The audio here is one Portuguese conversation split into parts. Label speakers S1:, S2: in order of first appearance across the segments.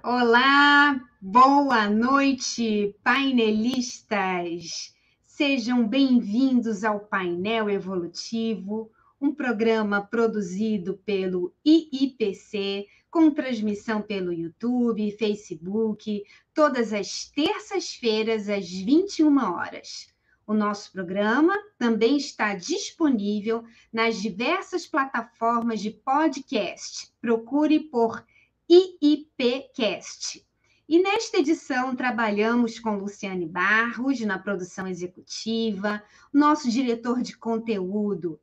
S1: Olá, boa noite, painelistas. Sejam bem-vindos ao Painel Evolutivo, um programa produzido pelo IIPC, com transmissão pelo YouTube, Facebook, todas as terças-feiras às 21 horas. O nosso programa também está disponível nas diversas plataformas de podcast. Procure por IIPcast. E nesta edição trabalhamos com Luciane Barros na produção executiva, nosso diretor de conteúdo,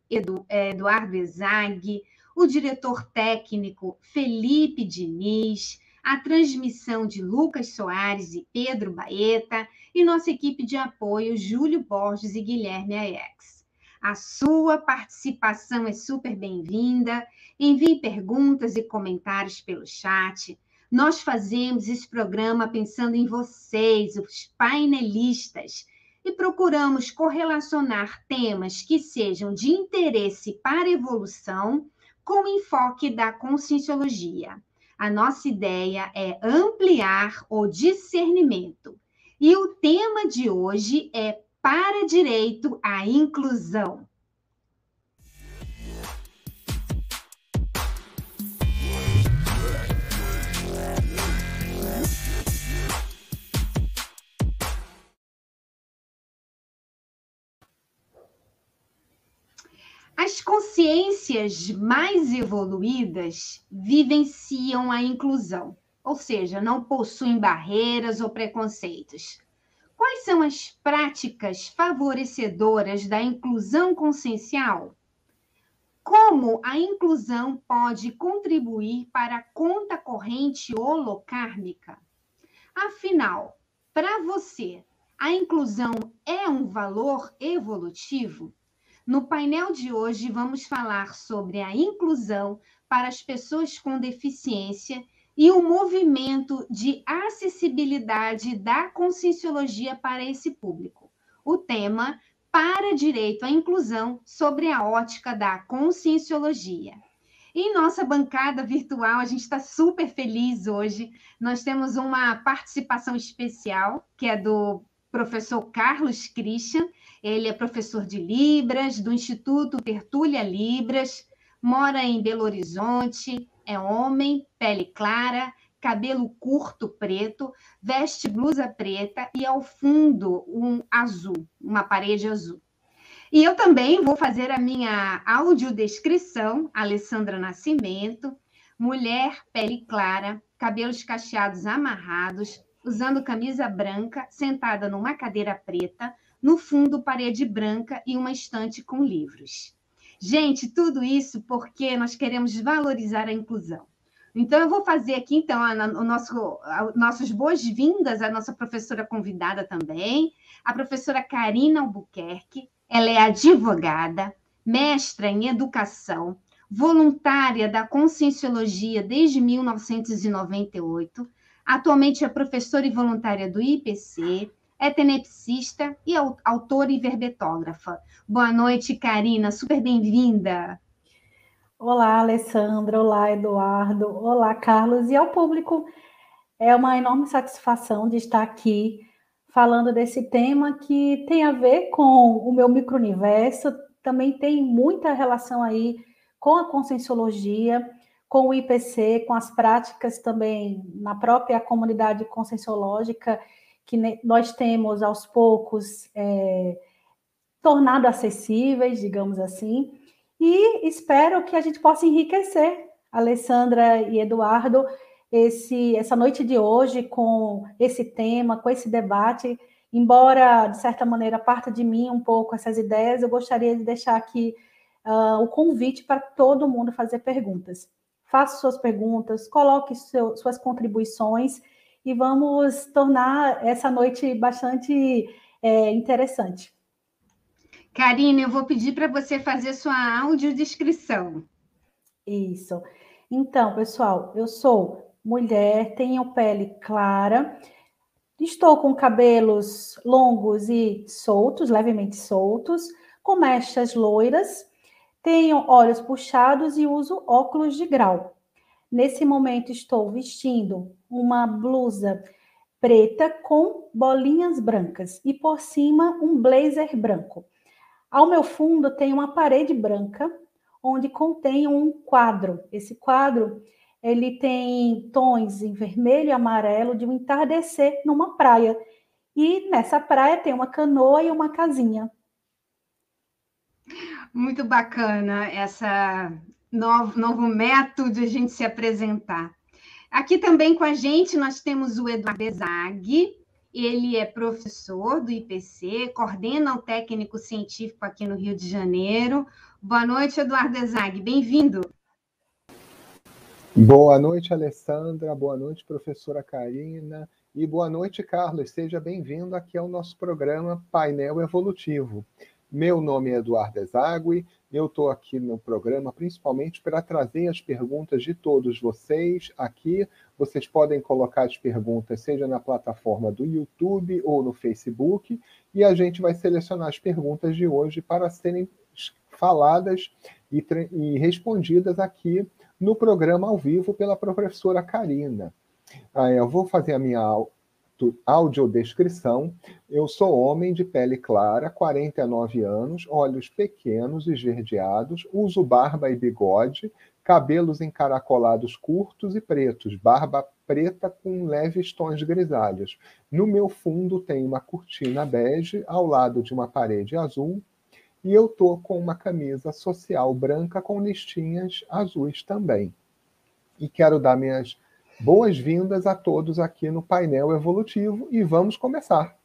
S1: é, Eduardo Ezag, o diretor técnico Felipe Diniz, a transmissão de Lucas Soares e Pedro Baeta e nossa equipe de apoio, Júlio Borges e Guilherme Aiex. A sua participação é super bem-vinda. Envie perguntas e comentários pelo chat. Nós fazemos esse programa pensando em vocês, os painelistas, e procuramos correlacionar temas que sejam de interesse para a evolução com o enfoque da conscienciologia. A nossa ideia é ampliar o discernimento. E o tema de hoje é para direito à inclusão. As consciências mais evoluídas vivenciam a inclusão, ou seja, não possuem barreiras ou preconceitos. Quais são as práticas favorecedoras da inclusão consciencial? Como a inclusão pode contribuir para a conta corrente holocármica? Afinal, para você, a inclusão é um valor evolutivo? No painel de hoje, vamos falar sobre a inclusão para as pessoas com deficiência e o movimento de acessibilidade da conscienciologia para esse público. O tema para direito à inclusão sobre a ótica da conscienciologia. Em nossa bancada virtual, a gente está super feliz hoje. Nós temos uma participação especial, que é do professor Carlos Christian, ele é professor de Libras, do Instituto Tertúlia Libras, mora em Belo Horizonte, é homem, pele clara, cabelo curto preto, veste blusa preta e ao fundo um azul, uma parede azul. E eu também vou fazer a minha audiodescrição, Alessandra Nascimento, mulher, pele clara, cabelos cacheados amarrados, usando camisa branca, sentada numa cadeira preta, no fundo, parede branca e uma estante com livros. Gente, tudo isso porque nós queremos valorizar a inclusão. Então, eu vou fazer aqui, então, o nosso, nossas boas-vindas à nossa professora convidada também, a professora Karina Albuquerque. Ela é advogada, mestra em educação, voluntária da Conscienciologia desde 1998, atualmente é professora e voluntária do IPC, é tenepsista e autora e verbetógrafa. Boa noite, Karina, super bem-vinda.
S2: Olá, Alessandra, olá, Eduardo, olá, Carlos, e ao público. É uma enorme satisfação de estar aqui falando desse tema que tem a ver com o meu micro-universo, também tem muita relação aí com a conscienciologia, com o IPC, com as práticas também na própria comunidade conscienciológica que nós temos aos poucos é, tornado acessíveis, digamos assim, e espero que a gente possa enriquecer, Alessandra e Eduardo, esse, essa noite de hoje com esse tema, com esse debate. Embora, de certa maneira, parta de mim um pouco essas ideias, eu gostaria de deixar aqui uh, o convite para todo mundo fazer perguntas. Faça suas perguntas, coloque seu, suas contribuições e vamos tornar essa noite bastante é, interessante.
S1: Karine, eu vou pedir para você fazer sua audiodescrição.
S2: Isso. Então, pessoal, eu sou mulher, tenho pele clara, estou com cabelos longos e soltos, levemente soltos, com mechas loiras, tenho olhos puxados e uso óculos de grau. Nesse momento, estou vestindo uma blusa preta com bolinhas brancas e por cima um blazer branco. Ao meu fundo tem uma parede branca onde contém um quadro. Esse quadro ele tem tons em vermelho e amarelo de um entardecer numa praia. E nessa praia tem uma canoa e uma casinha.
S1: Muito bacana essa novo, novo método de a gente se apresentar. Aqui também com a gente nós temos o Eduardo Zag, ele é professor do IPC, coordena o técnico científico aqui no Rio de Janeiro. Boa noite, Eduardo Zag, bem-vindo.
S3: Boa noite, Alessandra. Boa noite, professora Karina. E boa noite, Carlos. Seja bem-vindo aqui ao nosso programa Painel Evolutivo. Meu nome é Eduardo Ezagui. Eu estou aqui no programa principalmente para trazer as perguntas de todos vocês aqui. Vocês podem colocar as perguntas, seja na plataforma do YouTube ou no Facebook, e a gente vai selecionar as perguntas de hoje para serem faladas e, e respondidas aqui no programa ao vivo pela professora Karina. Ah, eu vou fazer a minha audiodescrição. Eu sou homem de pele clara, 49 anos, olhos pequenos, esverdeados, uso barba e bigode, cabelos encaracolados curtos e pretos, barba preta com leves tons grisalhos. No meu fundo tem uma cortina bege ao lado de uma parede azul e eu tô com uma camisa social branca com listinhas azuis também. E quero dar minhas boas-vindas a todos aqui no painel evolutivo e vamos começar.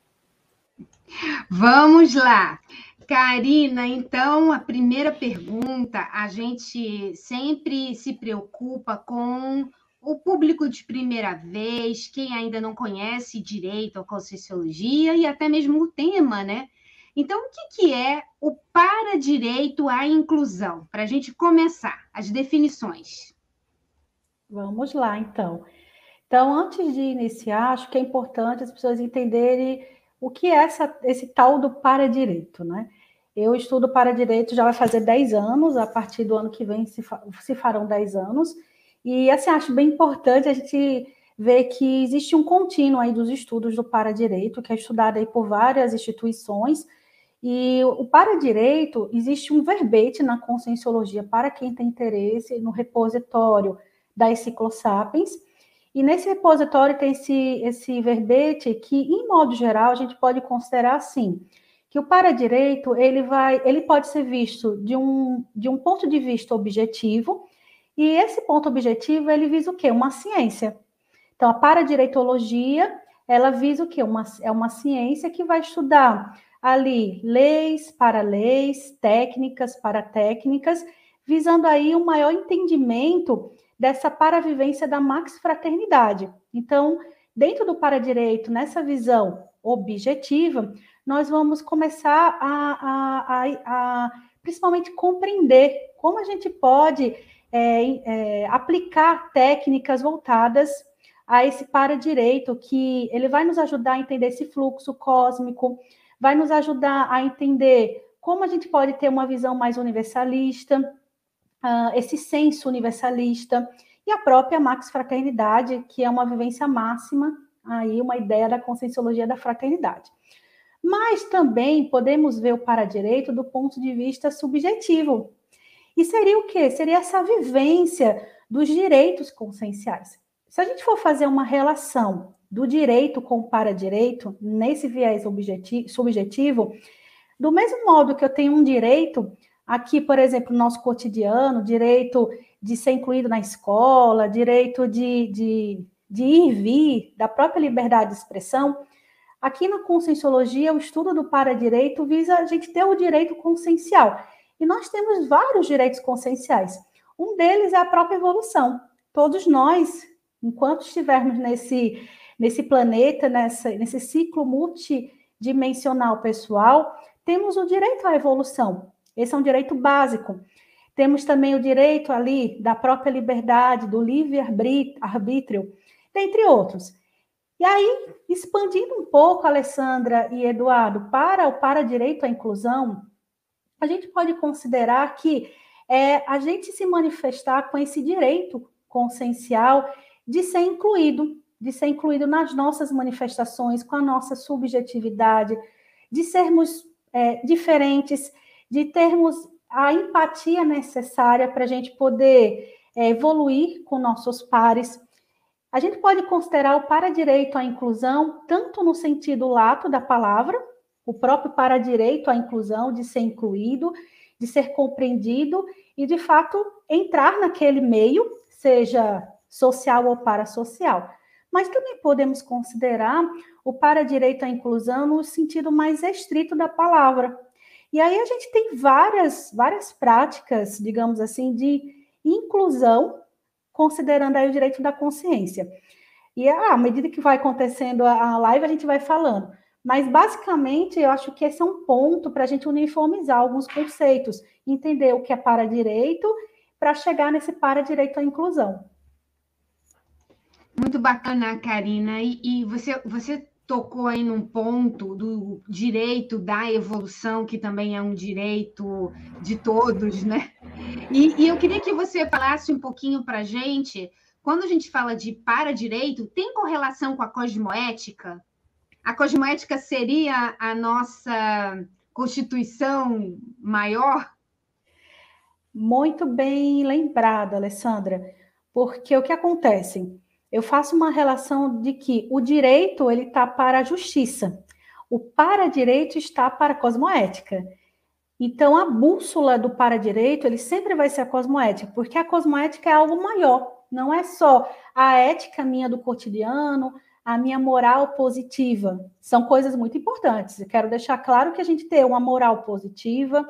S1: Vamos lá. Karina, então, a primeira pergunta, a gente sempre se preocupa com o público de primeira vez, quem ainda não conhece direito a Conscienciologia e até mesmo o tema, né? Então, o que, que é o para-direito à inclusão? Para a gente começar, as definições.
S2: Vamos lá, então. Então, antes de iniciar, acho que é importante as pessoas entenderem o que é essa, esse tal do para-direito, né? Eu estudo para-direito já vai fazer 10 anos, a partir do ano que vem se, se farão 10 anos, e assim, acho bem importante a gente ver que existe um contínuo aí dos estudos do para-direito, que é estudado aí por várias instituições, e o para-direito, existe um verbete na conscienciologia para quem tem interesse no repositório da Ciclosapiens, e nesse repositório tem esse, esse verbete que, em modo geral, a gente pode considerar assim, que o para-direito, ele vai, ele pode ser visto de um, de um ponto de vista objetivo, e esse ponto objetivo, ele visa o quê? Uma ciência. Então, a para-direitologia, ela visa o quê? Uma, é uma ciência que vai estudar ali leis para leis, técnicas para técnicas, visando aí um maior entendimento dessa paravivência da max-fraternidade. Então, dentro do para-direito, nessa visão objetiva, nós vamos começar a, a, a, a principalmente compreender como a gente pode é, é, aplicar técnicas voltadas a esse para-direito, que ele vai nos ajudar a entender esse fluxo cósmico, vai nos ajudar a entender como a gente pode ter uma visão mais universalista, uh, esse senso universalista, e a própria Max Fraternidade, que é uma vivência máxima, aí uma ideia da conscienciologia da fraternidade. Mas também podemos ver o para-direito do ponto de vista subjetivo. E seria o quê? Seria essa vivência dos direitos conscienciais. Se a gente for fazer uma relação do direito com o para-direito, nesse viés subjetivo, do mesmo modo que eu tenho um direito, aqui, por exemplo, no nosso cotidiano, direito de ser incluído na escola, direito de, de, de ir e vir, da própria liberdade de expressão, aqui na conscienciologia, o estudo do para-direito visa a gente ter o direito consciencial. E nós temos vários direitos conscienciais. Um deles é a própria evolução. Todos nós, enquanto estivermos nesse nesse planeta, nessa, nesse ciclo multidimensional pessoal, temos o direito à evolução. Esse é um direito básico. Temos também o direito ali da própria liberdade, do livre-arbítrio, dentre outros. E aí, expandindo um pouco, Alessandra e Eduardo, para o para-direito à inclusão, a gente pode considerar que é a gente se manifestar com esse direito consciencial de ser incluído, de ser incluído nas nossas manifestações, com a nossa subjetividade, de sermos é, diferentes, de termos a empatia necessária para a gente poder é, evoluir com nossos pares. A gente pode considerar o para-direito à inclusão tanto no sentido lato da palavra, o próprio para-direito à inclusão, de ser incluído, de ser compreendido e, de fato, entrar naquele meio, seja social ou parasocial. Mas também podemos considerar o para-direito à inclusão no sentido mais estrito da palavra. E aí a gente tem várias, várias práticas, digamos assim, de inclusão, considerando aí o direito da consciência. E à medida que vai acontecendo a live, a gente vai falando. Mas, basicamente, eu acho que esse é um ponto para a gente uniformizar alguns conceitos, entender o que é para-direito, para chegar nesse para-direito à inclusão.
S1: Muito bacana, Karina. E, e, você, você tocou aí num ponto do direito da evolução, que também é um direito de todos, né? E, e eu queria que você falasse um pouquinho para a gente, quando a gente fala de para-direito, tem correlação com a cosmoética? A cosmoética seria a nossa constituição maior?
S2: Muito bem lembrada, Alessandra, porque o que acontece? Eu faço uma relação de que o direito ele está para a justiça, o para-direito está para a cosmoética. Então, a bússola do para-direito ele sempre vai ser a cosmoética, porque a cosmoética é algo maior, não é só a ética minha do cotidiano, a minha moral positiva. São coisas muito importantes. Eu quero deixar claro que a gente tem uma moral positiva,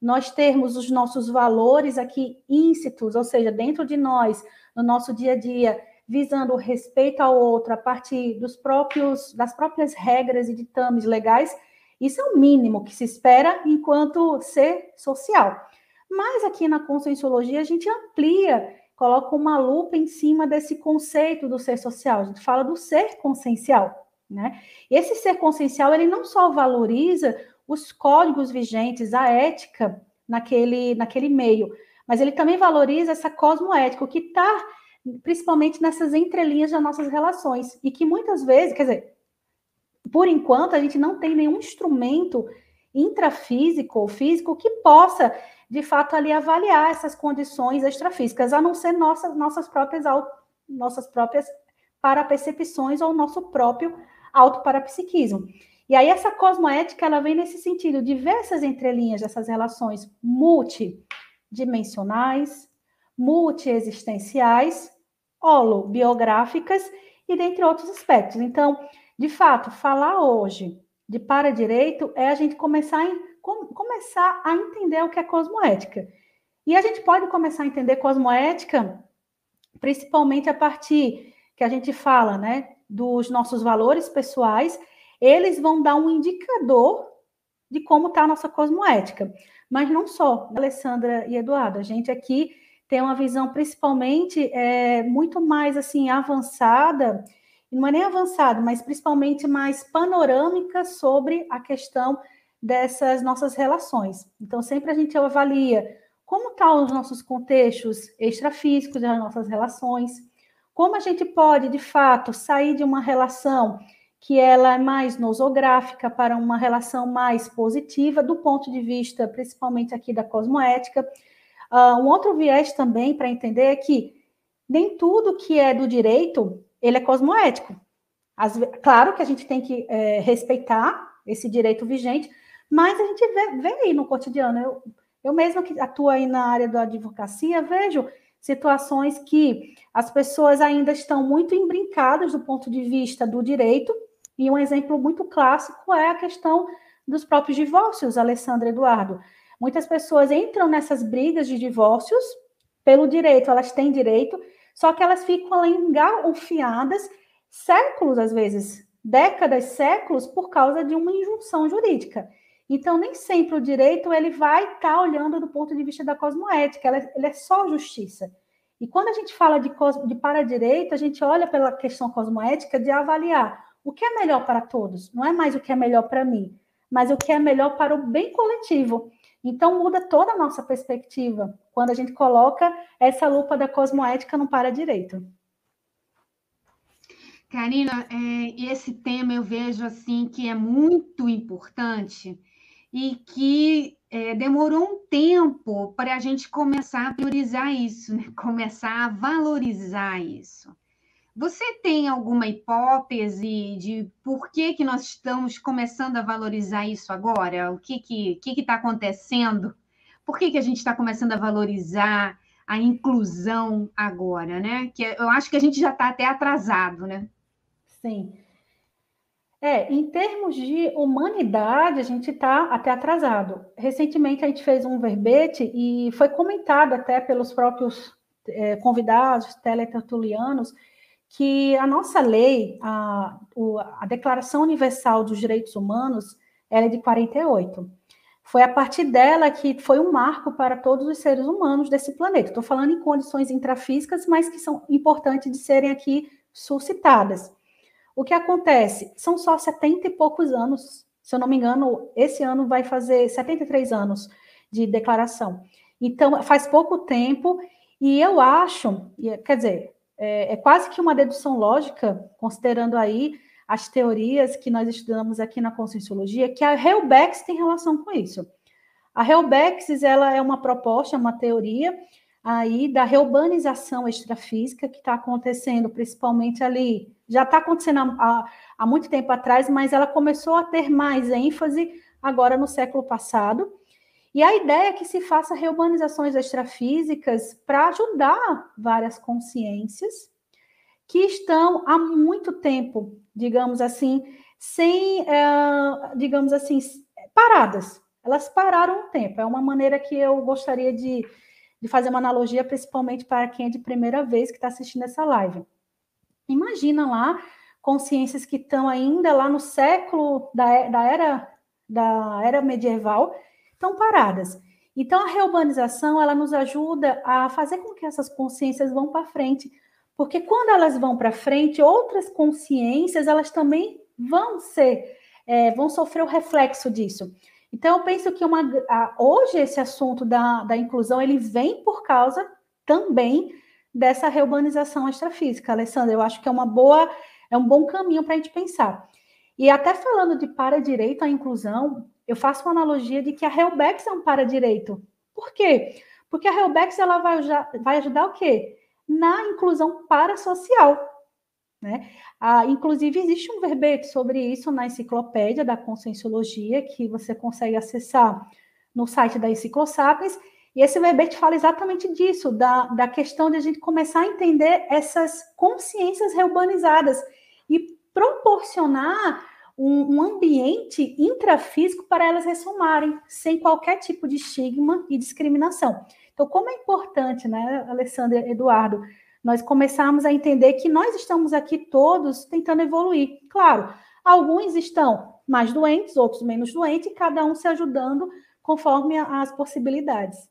S2: nós termos os nossos valores aqui íncitos, ou seja, dentro de nós, no nosso dia a dia, visando o respeito ao outro a partir dos próprios das próprias regras e ditames legais, isso é o mínimo que se espera enquanto ser social. Mas aqui na conscienciologia a gente amplia coloca uma lupa em cima desse conceito do ser social. A gente fala do ser consciencial, né? Esse ser consciencial, ele não só valoriza os códigos vigentes, a ética naquele, naquele meio, mas ele também valoriza essa cosmoética, o que está principalmente nessas entrelinhas das nossas relações, e que muitas vezes, quer dizer, por enquanto, a gente não tem nenhum instrumento intrafísico ou físico que possa de fato ali avaliar essas condições extrafísicas, a não ser nossas nossas próprias nossas próprias parapercepções ou nosso próprio autoparapsiquismo. E aí essa cosmoética ela vem nesse sentido, diversas entrelinhas dessas relações multidimensionais, multiexistenciais, holobiográficas e dentre outros aspectos. Então, de fato, falar hoje de para-direito é a gente começar em com, começar a entender o que é cosmoética. E a gente pode começar a entender cosmoética principalmente a partir que a gente fala, né, dos nossos valores pessoais, eles vão dar um indicador de como está a nossa cosmoética. Mas não só, Alessandra e Eduardo, a gente aqui tem uma visão principalmente é, muito mais assim avançada, não é nem avançada, mas principalmente mais panorâmica sobre a questão dessas nossas relações. Então, sempre a gente avalia como estão tá os nossos contextos extrafísicos das nossas relações, como a gente pode, de fato, sair de uma relação que ela é mais nosográfica para uma relação mais positiva, do ponto de vista, principalmente aqui da cosmoética. Uh, um outro viés também para entender é que nem tudo que é do direito, ele é cosmoético. As, claro que a gente tem que é, respeitar esse direito vigente, mas a gente vê, vê aí no cotidiano. Eu, eu mesma que atuo aí na área da advocacia, vejo situações que as pessoas ainda estão muito embrincadas do ponto de vista do direito, e um exemplo muito clássico é a questão dos próprios divórcios, Alessandra Eduardo. Muitas pessoas entram nessas brigas de divórcios pelo direito, elas têm direito, só que elas ficam engalfiadas séculos, às vezes, décadas, séculos, por causa de uma injunção jurídica. Então, nem sempre o direito ele vai estar tá olhando do ponto de vista da cosmoética, ele é, ele é só justiça. E quando a gente fala de, de para-direito, a gente olha pela questão cosmoética de avaliar o que é melhor para todos. Não é mais o que é melhor para mim, mas o que é melhor para o bem coletivo. Então muda toda a nossa perspectiva quando a gente coloca essa lupa da cosmoética no para-direito.
S1: Karina, é, esse tema eu vejo assim que é muito importante e que é, demorou um tempo para a gente começar a priorizar isso, né? começar a valorizar isso. Você tem alguma hipótese de por que, que nós estamos começando a valorizar isso agora? O que está que, que tá acontecendo? Por que, que a gente está começando a valorizar a inclusão agora, né? Que eu acho que a gente já está até atrasado, né?
S2: Sim. É, em termos de humanidade, a gente está até atrasado. Recentemente a gente fez um verbete e foi comentado até pelos próprios é, convidados, teletertulianos, que a nossa lei, a, a Declaração Universal dos Direitos Humanos, ela é de 48. Foi a partir dela que foi um marco para todos os seres humanos desse planeta. Estou falando em condições intrafísicas, mas que são importantes de serem aqui suscitadas. O que acontece? São só 70 e poucos anos, se eu não me engano, esse ano vai fazer 73 anos de declaração. Então, faz pouco tempo, e eu acho, quer dizer, é, é quase que uma dedução lógica, considerando aí as teorias que nós estudamos aqui na Conscienciologia, que a Helbex tem relação com isso. A Helbex, ela é uma proposta, uma teoria aí da reurbanização extrafísica que está acontecendo, principalmente ali, já está acontecendo há, há muito tempo atrás, mas ela começou a ter mais ênfase agora no século passado, e a ideia é que se faça reurbanizações extrafísicas para ajudar várias consciências que estão há muito tempo, digamos assim, sem, é, digamos assim, paradas. Elas pararam um tempo. É uma maneira que eu gostaria de, de fazer uma analogia, principalmente para quem é de primeira vez que está assistindo essa live. Imagina lá consciências que estão ainda lá no século da, da era da era medieval estão paradas. Então, a reurbanização, ela nos ajuda a fazer com que essas consciências vão para frente, porque quando elas vão para frente, outras consciências, elas também vão ser, é, vão sofrer o reflexo disso. Então, eu penso que uma, a, hoje esse assunto da, da inclusão, ele vem por causa também dessa reurbanização extrafísica, Alessandra. Eu acho que é uma boa, é um bom caminho para a gente pensar. E até falando de para direito à inclusão, eu faço uma analogia de que a Helbex é um para-direito. Por quê? Porque a Helbex ela vai, vai ajudar o quê? Na inclusão parasocial. Né? Ah, inclusive, existe um verbete sobre isso na enciclopédia da Conscienciologia, que você consegue acessar no site da Enciclosapiens, e esse verbete fala exatamente disso, da, da questão de a gente começar a entender essas consciências reurbanizadas e proporcionar um, um ambiente intrafísico para elas ressomarem, sem qualquer tipo de estigma e discriminação. Então, como é importante, né, Alessandra Eduardo, nós começarmos a entender que nós estamos aqui todos tentando evoluir. Claro, alguns estão mais doentes, outros menos doentes, e cada um se ajudando conforme as possibilidades.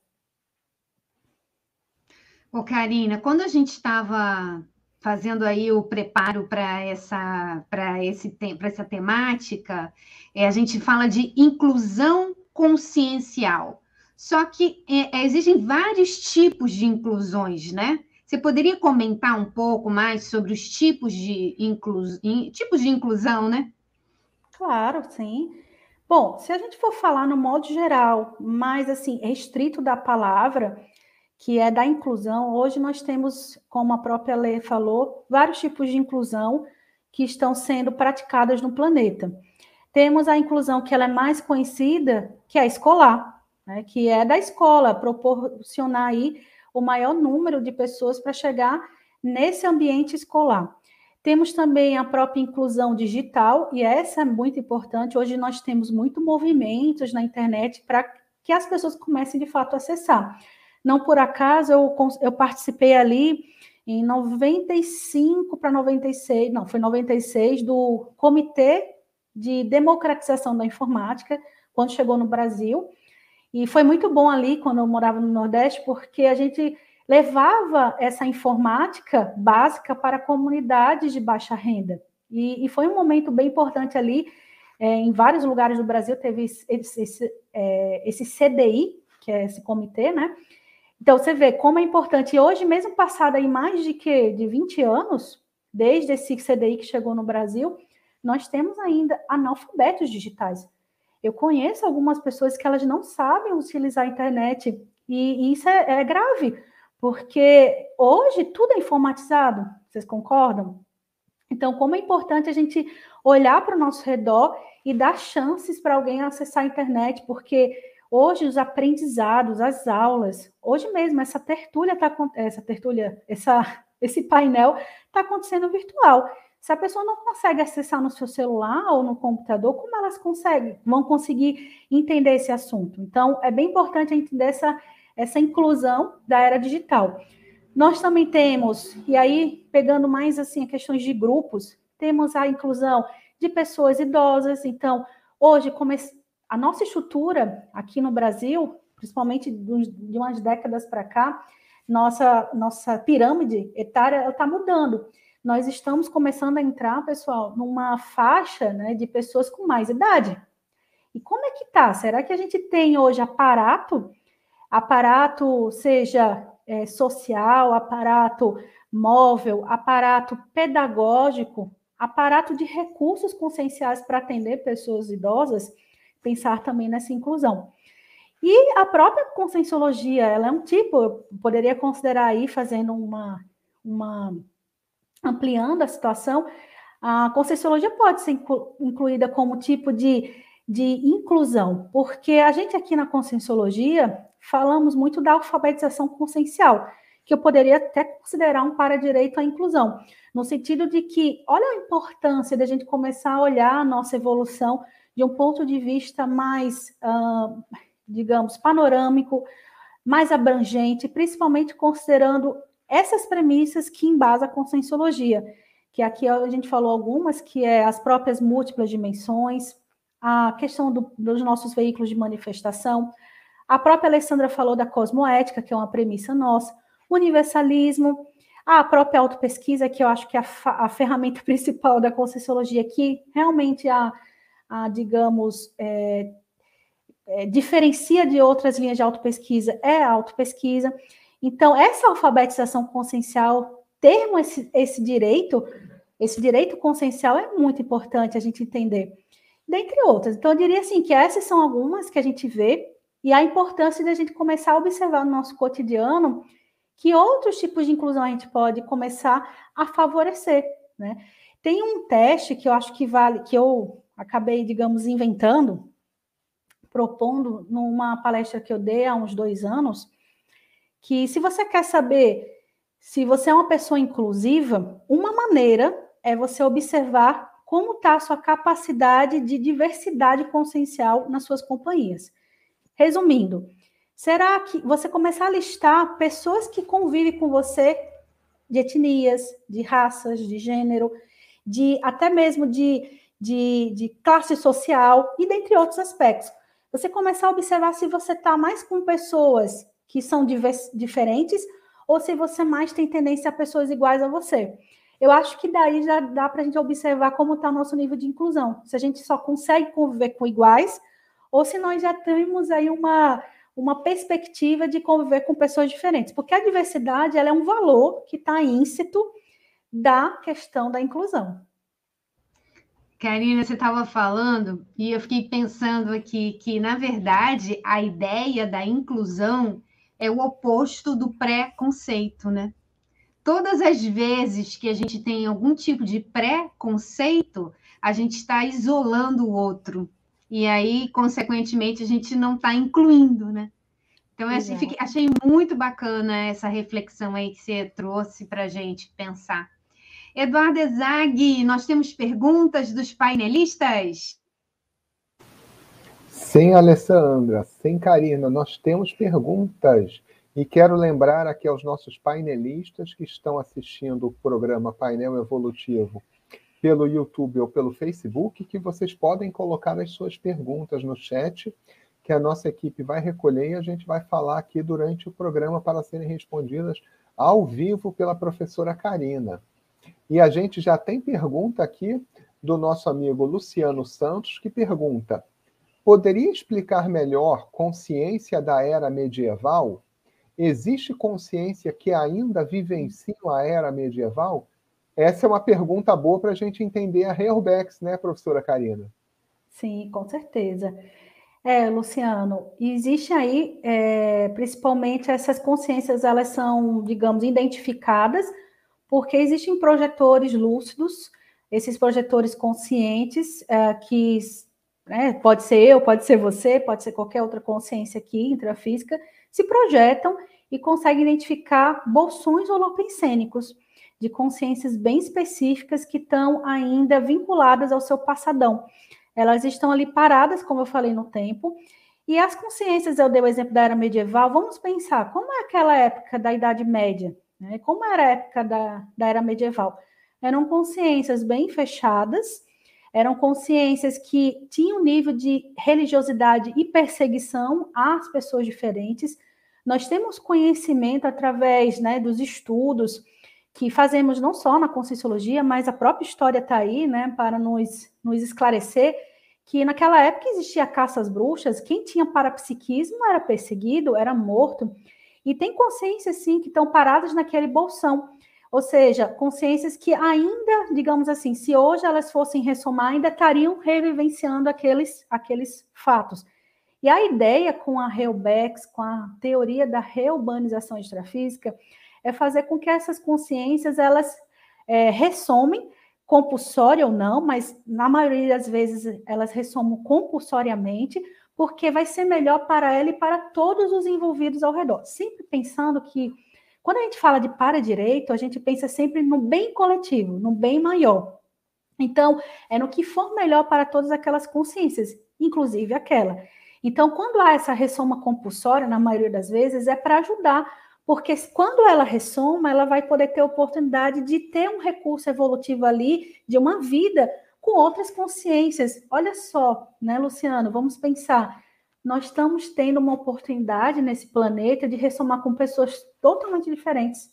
S1: Ô, Karina, quando a gente estava fazendo aí o preparo para essa, para esse, para essa temática, é, a gente fala de inclusão consciencial. Só que é, é, existem vários tipos de inclusões, né? Você poderia comentar um pouco mais sobre os tipos de, inclu... tipos de inclusão, né?
S2: Claro, sim. Bom, se a gente for falar no modo geral, mais assim, restrito da palavra, que é da inclusão. Hoje nós temos, como a própria lei falou, vários tipos de inclusão que estão sendo praticadas no planeta. Temos a inclusão que ela é mais conhecida, que é a escolar, né, que é da escola, proporcionar aí o maior número de pessoas para chegar nesse ambiente escolar. Temos também a própria inclusão digital, e essa é muito importante. Hoje nós temos muito movimentos na internet para que as pessoas comecem de fato a acessar. Não por acaso eu, eu participei ali em 95 para 96, não, foi 96, do Comitê de Democratização da Informática, quando chegou no Brasil. E foi muito bom ali, quando eu morava no Nordeste, porque a gente levava essa informática básica para comunidades de baixa renda. E, e foi um momento bem importante ali, é, em vários lugares do Brasil teve esse, esse, é, esse CDI, que é esse comitê, né? Então, você vê como é importante. E hoje, mesmo passado aí mais de que de 20 anos, desde esse CDI que chegou no Brasil, nós temos ainda analfabetos digitais. Eu conheço algumas pessoas que elas não sabem utilizar a internet, e, e isso é, é grave, porque hoje tudo é informatizado, vocês concordam? Então, como é importante a gente olhar para o nosso redor e dar chances para alguém acessar a internet, porque hoje os aprendizados, as aulas, hoje mesmo essa tertúlia tá essa tertúlia, essa esse painel está acontecendo virtual. Se a pessoa não consegue acessar no seu celular ou no computador, como elas conseguem, vão conseguir entender esse assunto? Então, é bem importante entender essa, essa inclusão da era digital. Nós também temos, e aí pegando mais assim questões de grupos, temos a inclusão de pessoas idosas. Então, hoje, como a nossa estrutura aqui no Brasil, principalmente de umas décadas para cá, nossa, nossa pirâmide etária está mudando. Nós estamos começando a entrar, pessoal, numa faixa né, de pessoas com mais idade. E como é que tá? Será que a gente tem hoje aparato, aparato seja é, social, aparato móvel, aparato pedagógico, aparato de recursos conscienciais para atender pessoas idosas, pensar também nessa inclusão. E a própria conscienciologia, ela é um tipo, eu poderia considerar aí, fazendo uma, uma ampliando a situação, a conscienciologia pode ser incluída como tipo de, de inclusão, porque a gente aqui na conscienciologia falamos muito da alfabetização consciencial, que eu poderia até considerar um para-direito à inclusão, no sentido de que, olha a importância da gente começar a olhar a nossa evolução de um ponto de vista mais, uh, digamos, panorâmico, mais abrangente, principalmente considerando essas premissas que embasam a conscienciologia, que aqui a gente falou algumas, que é as próprias múltiplas dimensões, a questão do, dos nossos veículos de manifestação, a própria Alessandra falou da cosmoética, que é uma premissa nossa, universalismo, a própria autopesquisa, que eu acho que é a, a ferramenta principal da Conscienciologia, que realmente a, a digamos, é, é, diferencia de outras linhas de autopesquisa, é a autopesquisa. Então, essa alfabetização consciencial, termos esse, esse direito, esse direito consciencial é muito importante a gente entender, dentre outras. Então, eu diria assim, que essas são algumas que a gente vê, e a importância de a gente começar a observar no nosso cotidiano que outros tipos de inclusão a gente pode começar a favorecer, né? Tem um teste que eu acho que vale, que eu acabei, digamos, inventando, propondo numa palestra que eu dei há uns dois anos, que se você quer saber se você é uma pessoa inclusiva, uma maneira é você observar como está a sua capacidade de diversidade consciencial nas suas companhias. Resumindo, Será que você começar a listar pessoas que convivem com você de etnias, de raças, de gênero, de até mesmo de, de, de classe social e dentre outros aspectos. Você começar a observar se você está mais com pessoas que são diferentes ou se você mais tem tendência a pessoas iguais a você. Eu acho que daí já dá para a gente observar como está o nosso nível de inclusão. Se a gente só consegue conviver com iguais, ou se nós já temos aí uma, uma perspectiva de conviver com pessoas diferentes, porque a diversidade ela é um valor que está íncito da questão da inclusão.
S1: Karina, você estava falando e eu fiquei pensando aqui que, na verdade, a ideia da inclusão é o oposto do preconceito, né? Todas as vezes que a gente tem algum tipo de preconceito, a gente está isolando o outro, e aí, consequentemente, a gente não está incluindo, né? Então, eu achei, achei, muito bacana essa reflexão aí que você trouxe para a gente pensar. Eduardo Ezag, nós temos perguntas dos painelistas?
S3: Sim, Alessandra, sim, Karina, nós temos perguntas. E quero lembrar aqui aos nossos painelistas que estão assistindo o programa Painel Evolutivo pelo YouTube ou pelo Facebook, que vocês podem colocar as suas perguntas no chat, que a nossa equipe vai recolher e a gente vai falar aqui durante o programa para serem respondidas ao vivo pela professora Karina. E a gente já tem pergunta aqui do nosso amigo Luciano Santos, que pergunta: Poderia explicar melhor consciência da era medieval? Existe consciência que ainda vivencia a era medieval? Essa é uma pergunta boa para a gente entender a Reurbex, né, professora Karina?
S2: Sim, com certeza. É, Luciano, existe aí, é, principalmente essas consciências, elas são, digamos, identificadas, porque existem projetores lúcidos, esses projetores conscientes, é, que né, pode ser eu, pode ser você, pode ser qualquer outra consciência aqui, intrafísica, se projetam e conseguem identificar bolsões holopensênicos de consciências bem específicas que estão ainda vinculadas ao seu passadão. Elas estão ali paradas, como eu falei no tempo, e as consciências, eu dei o exemplo da era medieval, vamos pensar, como é aquela época da Idade Média? Né? Como era a época da, da era medieval? Eram consciências bem fechadas, eram consciências que tinham nível de religiosidade e perseguição às pessoas diferentes. Nós temos conhecimento através né, dos estudos que fazemos não só na Conscienciologia, mas a própria história está aí, né, para nos, nos esclarecer que naquela época existia caça às bruxas, quem tinha parapsiquismo era perseguido, era morto, e tem consciências, sim, que estão paradas naquele bolsão. Ou seja, consciências que ainda, digamos assim, se hoje elas fossem ressomar, ainda estariam revivenciando aqueles, aqueles fatos. E a ideia com a Reobex, com a teoria da reurbanização extrafísica, é fazer com que essas consciências elas é, ressomem, compulsória ou não, mas na maioria das vezes elas ressomam compulsoriamente, porque vai ser melhor para ela e para todos os envolvidos ao redor. Sempre pensando que quando a gente fala de para-direito, a gente pensa sempre no bem coletivo, no bem maior. Então, é no que for melhor para todas aquelas consciências, inclusive aquela. Então, quando há essa ressoma compulsória, na maioria das vezes, é para ajudar, porque quando ela ressoma, ela vai poder ter oportunidade de ter um recurso evolutivo ali, de uma vida com outras consciências. Olha só, né, Luciano? Vamos pensar nós estamos tendo uma oportunidade nesse planeta de ressomar com pessoas totalmente diferentes.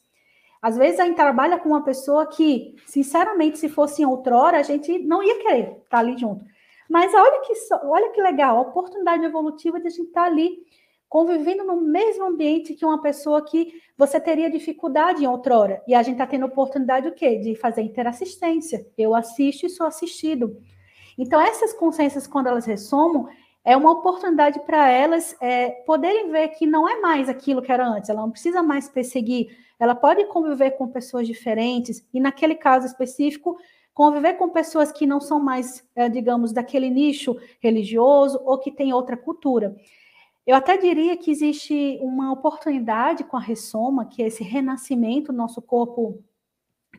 S2: Às vezes a gente trabalha com uma pessoa que, sinceramente, se fosse em outrora, a gente não ia querer estar ali junto. Mas olha que, olha que legal, a oportunidade evolutiva de a gente estar ali convivendo no mesmo ambiente que uma pessoa que você teria dificuldade em outrora. E a gente está tendo oportunidade o quê? De fazer interassistência. Eu assisto e sou assistido. Então, essas consciências, quando elas ressomam, é uma oportunidade para elas é, poderem ver que não é mais aquilo que era antes, ela não precisa mais perseguir, ela pode conviver com pessoas diferentes, e naquele caso específico, conviver com pessoas que não são mais, é, digamos, daquele nicho religioso ou que tem outra cultura. Eu até diria que existe uma oportunidade com a ressoma, que é esse renascimento do nosso corpo,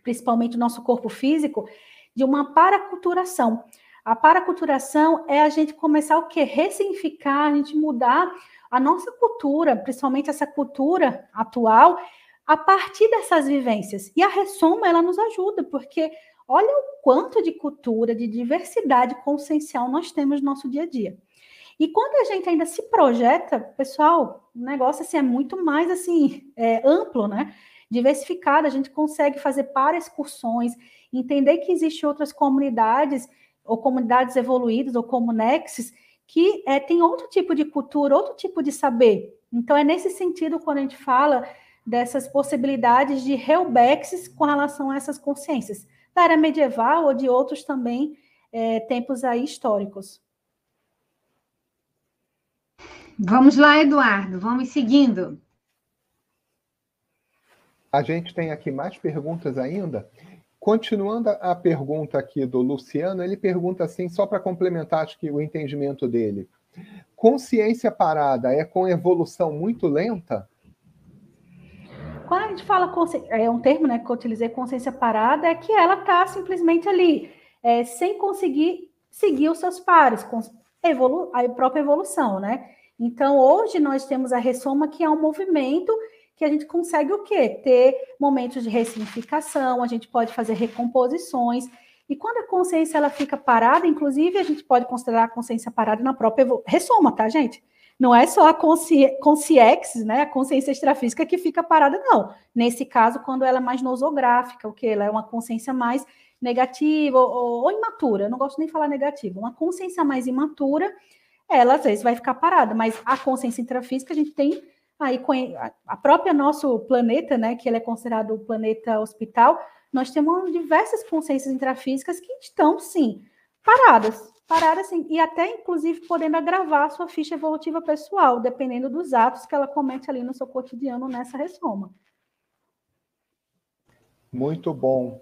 S2: principalmente do nosso corpo físico, de uma paraculturação. A paraculturação é a gente começar o quê? Ressignificar, a gente mudar a nossa cultura, principalmente essa cultura atual, a partir dessas vivências. E a Ressoma, ela nos ajuda, porque olha o quanto de cultura, de diversidade consciencial nós temos no nosso dia a dia. E quando a gente ainda se projeta, pessoal, o negócio assim, é muito mais assim é, amplo, né? Diversificado, a gente consegue fazer para excursões, entender que existem outras comunidades ou comunidades evoluídas, ou como Nexus, que é, tem outro tipo de cultura, outro tipo de saber. Então, é nesse sentido quando a gente fala dessas possibilidades de reubexes com relação a essas consciências, da era medieval ou de outros também é, tempos aí históricos.
S1: Vamos lá, Eduardo, vamos seguindo.
S3: A gente tem aqui mais perguntas ainda. Continuando a pergunta aqui do Luciano, ele pergunta assim, só para complementar acho que o entendimento dele. Consciência parada é com evolução muito lenta?
S2: Quando a gente fala é um termo, né, que eu utilizei consciência parada, é que ela está simplesmente ali, é, sem conseguir seguir os seus pares, com evolu a própria evolução, né? Então, hoje nós temos a ressoma, que é um movimento que a gente consegue o quê? Ter momentos de ressignificação, a gente pode fazer recomposições. E quando a consciência ela fica parada, inclusive a gente pode considerar a consciência parada na própria ressoma, tá, gente? Não é só a consci... consciex, né, a consciência extrafísica que fica parada, não. Nesse caso, quando ela é mais nosográfica, o que ela é uma consciência mais negativa ou, ou imatura, eu não gosto nem de falar negativa, uma consciência mais imatura, ela às vezes vai ficar parada, mas a consciência intrafísica a gente tem aí a própria nosso planeta, né, que ele é considerado o planeta hospital, nós temos diversas consciências intrafísicas que estão sim paradas, paradas sim, e até inclusive podendo agravar a sua ficha evolutiva pessoal, dependendo dos atos que ela comete ali no seu cotidiano nessa ressoma.
S3: Muito bom.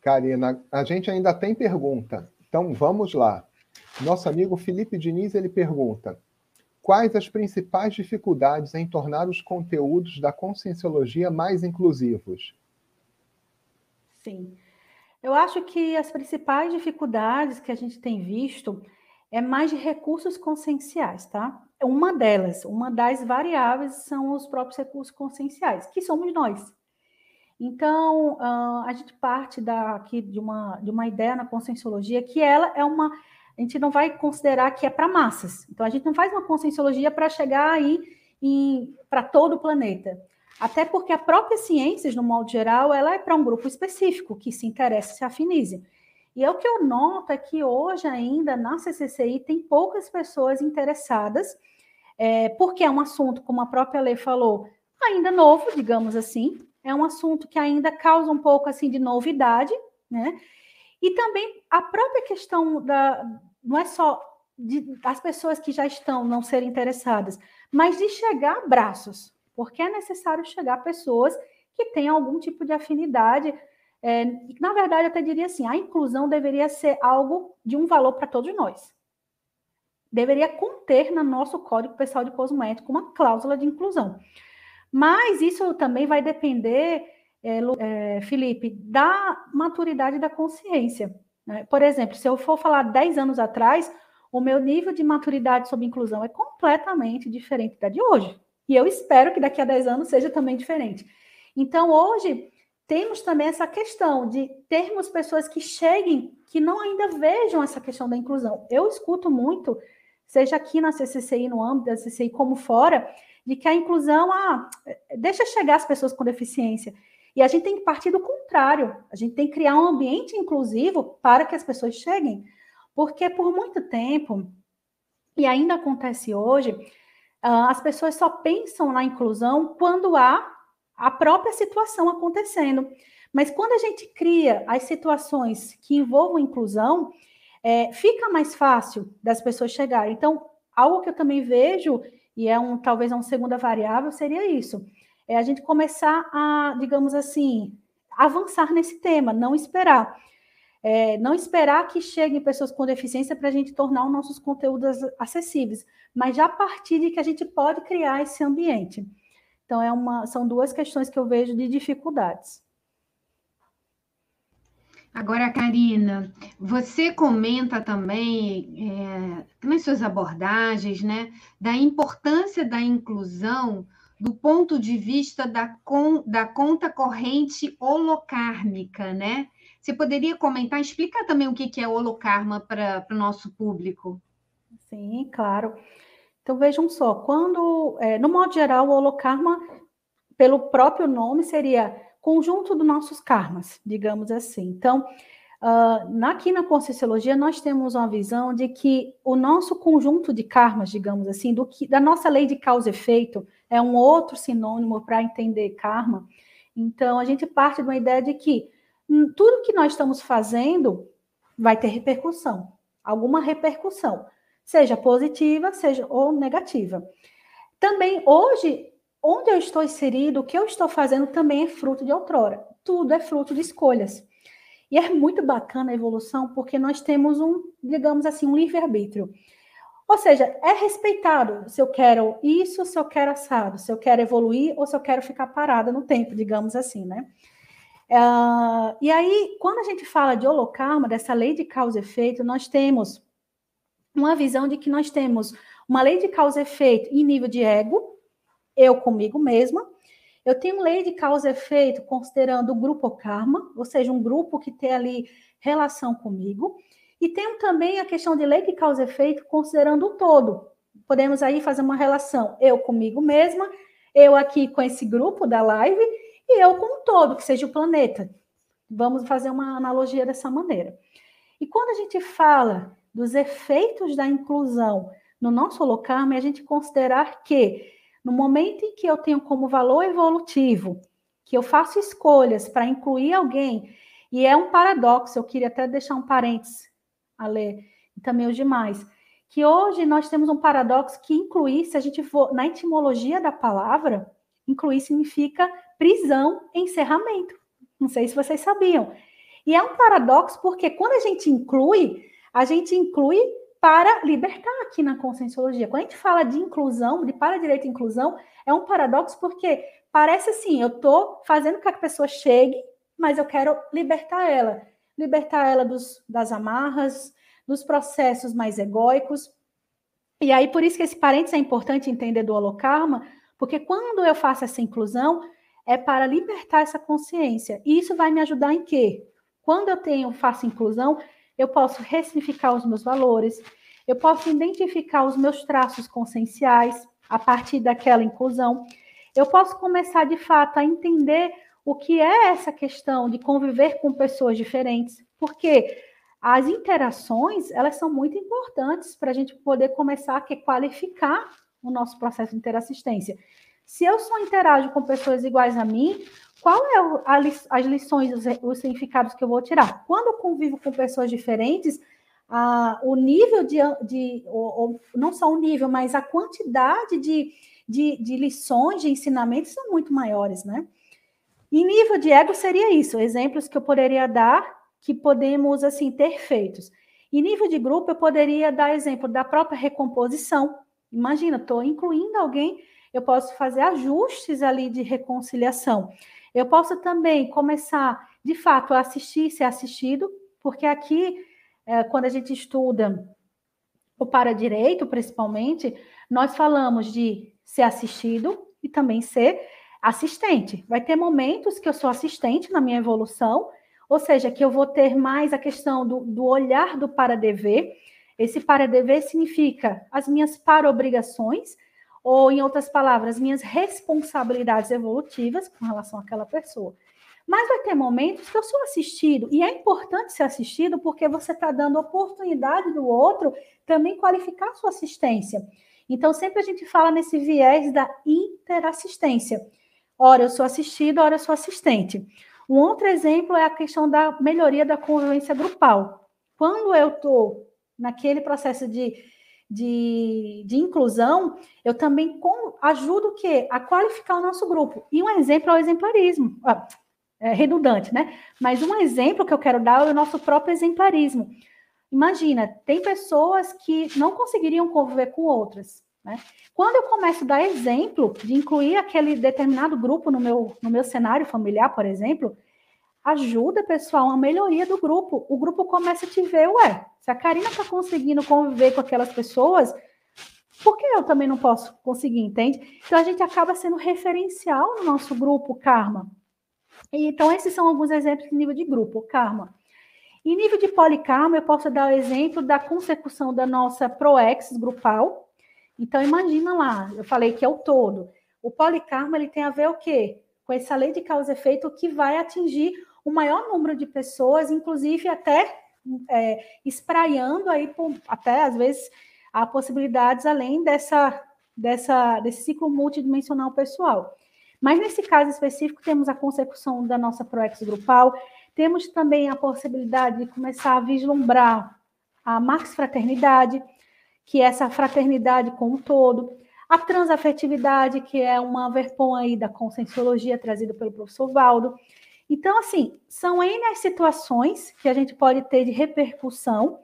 S3: Karina, a gente ainda tem pergunta. Então vamos lá. Nosso amigo Felipe Diniz ele pergunta: Quais as principais dificuldades em tornar os conteúdos da conscienciologia mais inclusivos?
S2: Sim. Eu acho que as principais dificuldades que a gente tem visto é mais de recursos conscienciais, tá? Uma delas, uma das variáveis são os próprios recursos conscienciais, que somos nós. Então, a gente parte daqui de uma, de uma ideia na conscienciologia que ela é uma. A gente não vai considerar que é para massas. Então, a gente não faz uma conscienciologia para chegar aí para todo o planeta. Até porque a própria ciências, no modo geral, ela é para um grupo específico que se interessa e se afinize. E é o que eu noto é que hoje ainda na CCCI tem poucas pessoas interessadas, é, porque é um assunto, como a própria lei falou, ainda novo, digamos assim, é um assunto que ainda causa um pouco assim de novidade, né? E também a própria questão da não é só de, as pessoas que já estão não serem interessadas, mas de chegar a braços, porque é necessário chegar a pessoas que têm algum tipo de afinidade. É, na verdade, eu até diria assim: a inclusão deveria ser algo de um valor para todos nós. Deveria conter no nosso Código Pessoal de Cosmético uma cláusula de inclusão. Mas isso também vai depender, é, é, Felipe, da maturidade da consciência. Né? Por exemplo, se eu for falar 10 anos atrás, o meu nível de maturidade sobre inclusão é completamente diferente da de hoje. E eu espero que daqui a 10 anos seja também diferente. Então, hoje, temos também essa questão de termos pessoas que cheguem, que não ainda vejam essa questão da inclusão. Eu escuto muito, seja aqui na CCCI, no âmbito da CCCI, como fora, de que a inclusão, ah, deixa chegar as pessoas com deficiência. E a gente tem que partir do contrário. A gente tem que criar um ambiente inclusivo para que as pessoas cheguem. Porque por muito tempo, e ainda acontece hoje, ah, as pessoas só pensam na inclusão quando há a própria situação acontecendo. Mas quando a gente cria as situações que envolvam inclusão, é, fica mais fácil das pessoas chegarem. Então, algo que eu também vejo e é um talvez uma segunda variável seria isso. É a gente começar a, digamos assim, avançar nesse tema, não esperar. É, não esperar que cheguem pessoas com deficiência para a gente tornar os nossos conteúdos acessíveis, mas já a partir de que a gente pode criar esse ambiente. Então, é uma, são duas questões que eu vejo de dificuldades.
S1: Agora, Karina, você comenta também é, nas suas abordagens, né, da importância da inclusão do ponto de vista da, con, da conta corrente holocármica, né? Você poderia comentar, explicar também o que é holocarma para o nosso público?
S2: Sim, claro. Então vejam só, quando, é, no modo geral, o holocarma, pelo próprio nome, seria conjunto dos nossos karmas, digamos assim. Então, uh, aqui na Conscienciologia, nós temos uma visão de que o nosso conjunto de karmas, digamos assim, do que, da nossa lei de causa e efeito, é um outro sinônimo para entender karma. Então, a gente parte de uma ideia de que hum, tudo que nós estamos fazendo vai ter repercussão, alguma repercussão, seja positiva, seja ou negativa. Também hoje onde eu estou inserido, o que eu estou fazendo também é fruto de outrora. Tudo é fruto de escolhas. E é muito bacana a evolução, porque nós temos um, digamos assim, um livre-arbítrio. Ou seja, é respeitado se eu quero isso, se eu quero assado, se eu quero evoluir ou se eu quero ficar parada no tempo, digamos assim, né? Uh, e aí, quando a gente fala de holocarma, dessa lei de causa e efeito, nós temos uma visão de que nós temos uma lei de causa e efeito em nível de ego, eu comigo mesma. Eu tenho lei de causa e efeito considerando o grupo karma, ou seja, um grupo que tem ali relação comigo. E tenho também a questão de lei de causa e efeito considerando o todo. Podemos aí fazer uma relação eu comigo mesma, eu aqui com esse grupo da live e eu com o todo, que seja o planeta. Vamos fazer uma analogia dessa maneira. E quando a gente fala dos efeitos da inclusão no nosso holocarmo, é a gente considerar que no momento em que eu tenho como valor evolutivo, que eu faço escolhas para incluir alguém, e é um paradoxo, eu queria até deixar um parênteses a ler, e também os demais, que hoje nós temos um paradoxo que incluir, se a gente for na etimologia da palavra, incluir significa prisão, encerramento. Não sei se vocês sabiam. E é um paradoxo porque quando a gente inclui, a gente inclui para libertar aqui na conscienciologia. Quando a gente fala de inclusão, de para-direito e inclusão, é um paradoxo porque parece assim, eu estou fazendo com que a pessoa chegue, mas eu quero libertar ela. Libertar ela dos, das amarras, dos processos mais egóicos. E aí, por isso que esse parênteses é importante entender do holocarma, porque quando eu faço essa inclusão, é para libertar essa consciência. E isso vai me ajudar em quê? Quando eu tenho, faço inclusão, eu posso ressignificar os meus valores, eu posso identificar os meus traços conscienciais a partir daquela inclusão, eu posso começar de fato a entender o que é essa questão de conviver com pessoas diferentes, porque as interações elas são muito importantes para a gente poder começar a qualificar o nosso processo de interassistência. Se eu só interajo com pessoas iguais a mim, qual é as lições, os, os, significados que eu vou tirar? Quando eu convivo com pessoas diferentes, a, o nível de, de ou, ou, não só o nível, mas a quantidade de, de, de lições, de ensinamentos são muito maiores, né? E nível de ego seria isso, exemplos que eu poderia dar que podemos assim ter feitos. E nível de grupo eu poderia dar exemplo da própria recomposição. Imagina, estou incluindo alguém, eu posso fazer ajustes ali de reconciliação. Eu posso também começar, de fato, a assistir ser assistido, porque aqui, é, quando a gente estuda o para-direito, principalmente, nós falamos de ser assistido e também ser assistente. Vai ter momentos que eu sou assistente na minha evolução, ou seja, que eu vou ter mais a questão do, do olhar do para-dever. Esse para-dever significa as minhas para-obrigações, ou, em outras palavras, minhas responsabilidades evolutivas com relação àquela pessoa. Mas vai ter momentos que eu sou assistido, e é importante ser assistido porque você está dando oportunidade do outro também qualificar sua assistência. Então, sempre a gente fala nesse viés da interassistência. Ora, eu sou assistido, ora, eu sou assistente. Um outro exemplo é a questão da melhoria da convivência grupal. Quando eu estou naquele processo de de, de inclusão, eu também com, ajudo o quê? A qualificar o nosso grupo. E um exemplo é o exemplarismo. Ah, é redundante, né? Mas um exemplo que eu quero dar é o nosso próprio exemplarismo. Imagina, tem pessoas que não conseguiriam conviver com outras. Né? Quando eu começo a dar exemplo de incluir aquele determinado grupo no meu, no meu cenário familiar, por exemplo, ajuda, pessoal, a melhoria do grupo. O grupo começa a te ver, ué, se a Karina está conseguindo conviver com aquelas pessoas, por que eu também não posso conseguir, entende? Então a gente acaba sendo referencial no nosso grupo Karma. E, então esses são alguns exemplos de nível de grupo Karma. Em nível de polikarma, eu posso dar o exemplo da consecução da nossa ProEx grupal. Então imagina lá, eu falei que é o todo. O polikarma ele tem a ver o quê? Com essa lei de causa e efeito que vai atingir o maior número de pessoas, inclusive até é, espraiando aí, por, até às vezes, há possibilidades além dessa, dessa, desse ciclo multidimensional pessoal. Mas nesse caso específico, temos a consecução da nossa ProEx grupal, temos também a possibilidade de começar a vislumbrar a max fraternidade, que é essa fraternidade com o todo, a transafetividade, que é uma verpom aí da conscienciologia trazida pelo professor Valdo, então, assim, são N as situações que a gente pode ter de repercussão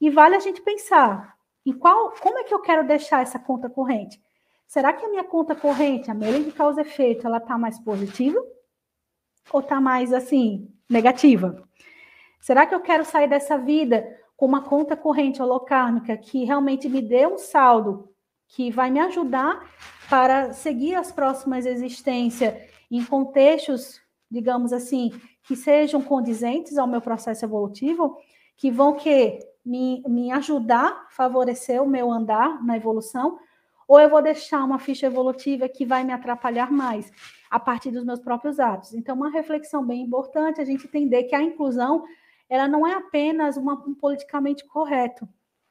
S2: e vale a gente pensar em qual, como é que eu quero deixar essa conta corrente? Será que a minha conta corrente, a minha de causa e efeito, ela está mais positiva? Ou está mais, assim, negativa? Será que eu quero sair dessa vida com uma conta corrente holocármica que realmente me dê um saldo que vai me ajudar para seguir as próximas existências em contextos digamos assim, que sejam condizentes ao meu processo evolutivo, que vão que me, me ajudar, favorecer o meu andar na evolução, Ou eu vou deixar uma ficha evolutiva que vai me atrapalhar mais a partir dos meus próprios atos? Então, uma reflexão bem importante a gente entender que a inclusão ela não é apenas uma, um politicamente correto.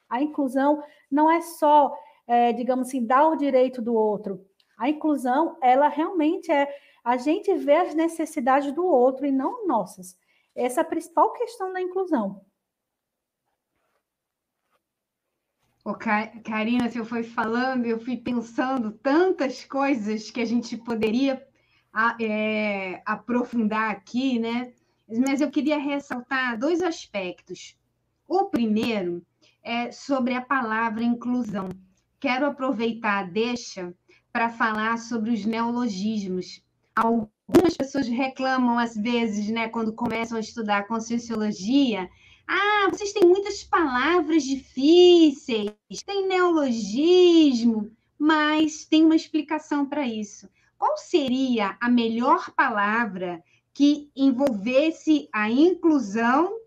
S2: A inclusão não é só, é, digamos assim, dar o direito do outro. A inclusão, ela realmente é a gente ver as necessidades do outro e não nossas. Essa é a principal questão da inclusão.
S1: Ô, Karina, você foi falando, eu fui pensando tantas coisas que a gente poderia é, aprofundar aqui, né? Mas eu queria ressaltar dois aspectos. O primeiro é sobre a palavra inclusão. Quero aproveitar a deixa para falar sobre os neologismos. Algumas pessoas reclamam, às vezes, né, quando começam a estudar conscienciologia, ah, vocês têm muitas palavras difíceis, tem neologismo, mas tem uma explicação para isso. Qual seria a melhor palavra que envolvesse a inclusão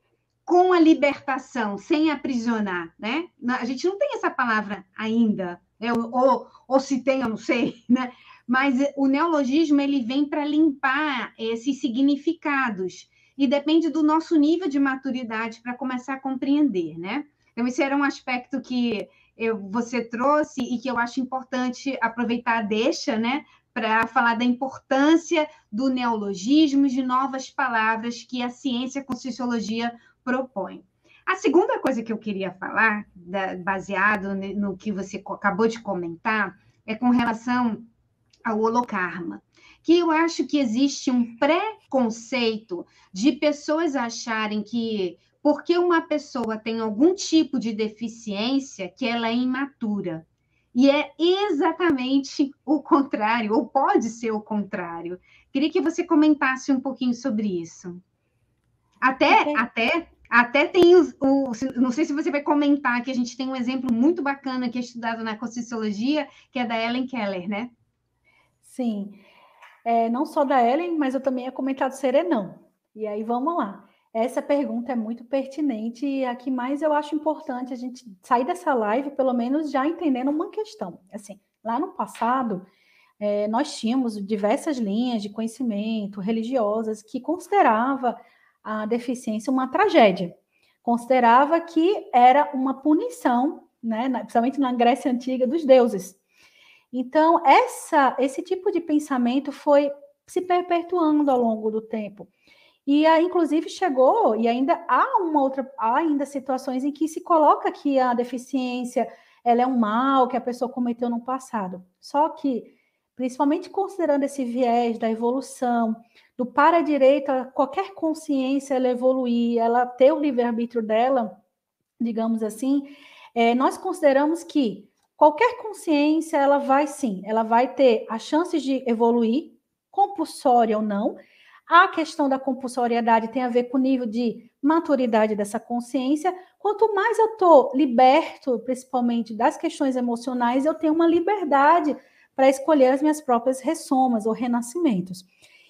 S1: com a libertação, sem aprisionar, né? A gente não tem essa palavra ainda, né? ou, ou se tem, eu não sei, né? Mas o neologismo ele vem para limpar esses significados e depende do nosso nível de maturidade para começar a compreender, né? Então, esse era um aspecto que eu, você trouxe e que eu acho importante aproveitar a deixa, né? Para falar da importância do neologismo, de novas palavras que a ciência com sociologia propõe. A segunda coisa que eu queria falar, da, baseado no que você acabou de comentar, é com relação ao holocarma que eu acho que existe um preconceito de pessoas acharem que porque uma pessoa tem algum tipo de deficiência, que ela é imatura. E é exatamente o contrário, ou pode ser o contrário. Queria que você comentasse um pouquinho sobre isso. Até, até, até tem os, o, não sei se você vai comentar que a gente tem um exemplo muito bacana que é estudado na Conscienciologia, que é da Ellen Keller, né?
S2: Sim é, não só da Ellen, mas eu também ia comentar do Serenão. E aí vamos lá. Essa pergunta é muito pertinente e a que mais eu acho importante a gente sair dessa live, pelo menos já entendendo uma questão. Assim, lá no passado, é, nós tínhamos diversas linhas de conhecimento religiosas que considerava a deficiência uma tragédia, considerava que era uma punição, né, principalmente na Grécia Antiga, dos deuses. Então, essa, esse tipo de pensamento foi se perpetuando ao longo do tempo. E inclusive chegou, e ainda há uma outra, há ainda situações em que se coloca que a deficiência ela é um mal que a pessoa cometeu no passado. Só que, principalmente considerando esse viés da evolução, do para-direita, qualquer consciência ela evoluir, ela ter o livre-arbítrio dela, digamos assim, é, nós consideramos que Qualquer consciência, ela vai sim, ela vai ter as chances de evoluir, compulsória ou não. A questão da compulsoriedade tem a ver com o nível de maturidade dessa consciência. Quanto mais eu estou liberto, principalmente das questões emocionais, eu tenho uma liberdade para escolher as minhas próprias ressomas ou renascimentos.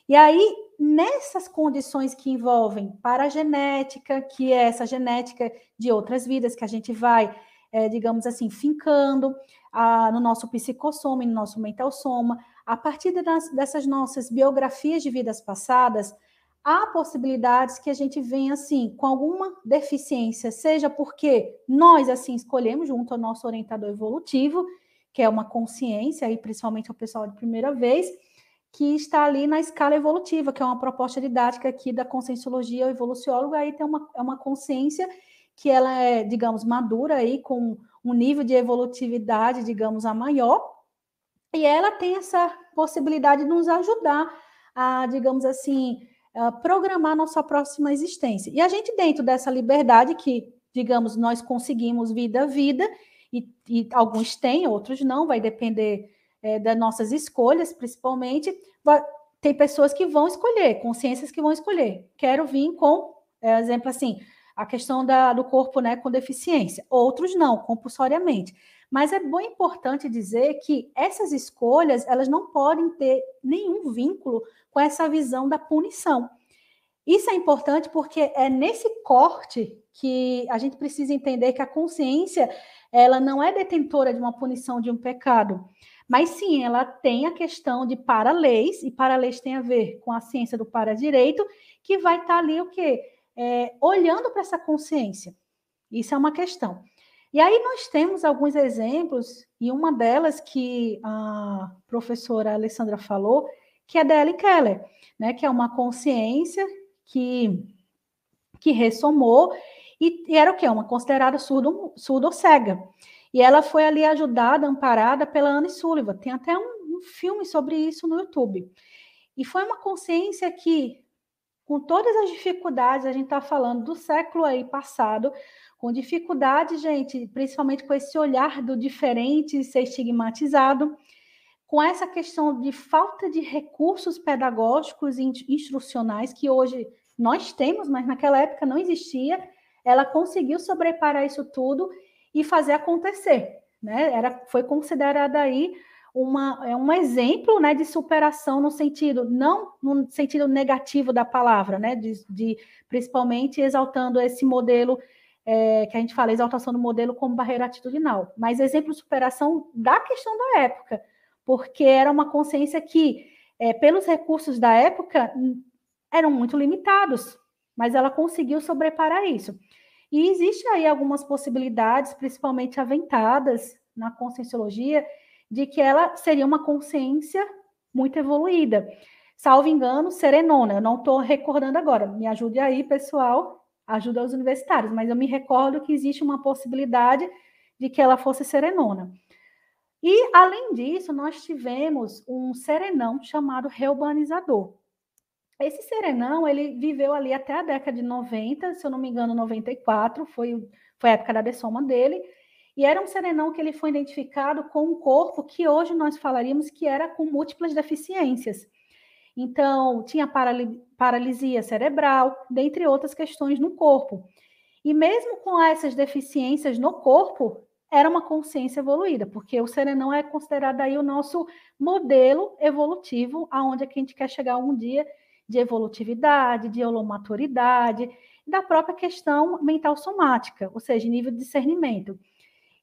S2: E aí, nessas condições que envolvem paragenética, que é essa genética de outras vidas que a gente vai é, digamos assim, fincando a, no nosso psicossoma e no nosso mental soma. A partir dessas nossas biografias de vidas passadas, há possibilidades que a gente venha assim com alguma deficiência, seja porque nós assim escolhemos junto ao nosso orientador evolutivo, que é uma consciência, aí principalmente o pessoal de primeira vez, que está ali na escala evolutiva, que é uma proposta didática aqui da conscienciologia, o evoluciólogo, aí tem uma, é uma consciência que ela é, digamos, madura aí com um nível de evolutividade, digamos, a maior, e ela tem essa possibilidade de nos ajudar a, digamos assim, a programar nossa próxima existência. E a gente, dentro dessa liberdade que, digamos, nós conseguimos vida a vida, e, e alguns têm, outros não, vai depender é, das nossas escolhas, principalmente. Vai, tem pessoas que vão escolher, consciências que vão escolher. Quero vir com, é, exemplo assim, a questão da, do corpo né, com deficiência. Outros não, compulsoriamente. Mas é bem importante dizer que essas escolhas elas não podem ter nenhum vínculo com essa visão da punição. Isso é importante porque é nesse corte que a gente precisa entender que a consciência ela não é detentora de uma punição de um pecado, mas sim ela tem a questão de para-leis, e para-leis tem a ver com a ciência do para-direito, que vai estar ali o quê? É, olhando para essa consciência. Isso é uma questão. E aí nós temos alguns exemplos, e uma delas que a professora Alessandra falou, que é da Ellen Keller, né, que é uma consciência que, que ressomou e, e era o quê? Uma considerada surdo, surdo ou cega. E ela foi ali ajudada, amparada pela Anne Sullivan. Tem até um, um filme sobre isso no YouTube. E foi uma consciência que, com todas as dificuldades, a gente está falando do século aí passado, com dificuldade, gente, principalmente com esse olhar do diferente ser estigmatizado, com essa questão de falta de recursos pedagógicos e instrucionais que hoje nós temos, mas naquela época não existia, ela conseguiu sobreparar isso tudo e fazer acontecer. Né? Era, foi considerada aí uma, é um exemplo né, de superação no sentido, não no sentido negativo da palavra, né? de, de principalmente exaltando esse modelo é, que a gente fala, exaltação do modelo como barreira atitudinal, mas exemplo de superação da questão da época, porque era uma consciência que, é, pelos recursos da época, eram muito limitados, mas ela conseguiu sobreparar isso. E existe aí algumas possibilidades, principalmente aventadas na conscienciologia, de que ela seria uma consciência muito evoluída. Salvo engano, serenona. Eu não estou recordando agora. Me ajude aí, pessoal. Ajuda os universitários. Mas eu me recordo que existe uma possibilidade de que ela fosse serenona. E, além disso, nós tivemos um serenão chamado reurbanizador. Esse serenão, ele viveu ali até a década de 90, se eu não me engano, 94, foi, foi a época da dessoma dele, e era um serenão que ele foi identificado com um corpo que hoje nós falaríamos que era com múltiplas deficiências. Então, tinha paralisia cerebral, dentre outras questões no corpo. E mesmo com essas deficiências no corpo, era uma consciência evoluída, porque o serenão é considerado aí o nosso modelo evolutivo, aonde é que a gente quer chegar um dia de evolutividade, de holomaturidade, da própria questão mental somática, ou seja, nível de discernimento.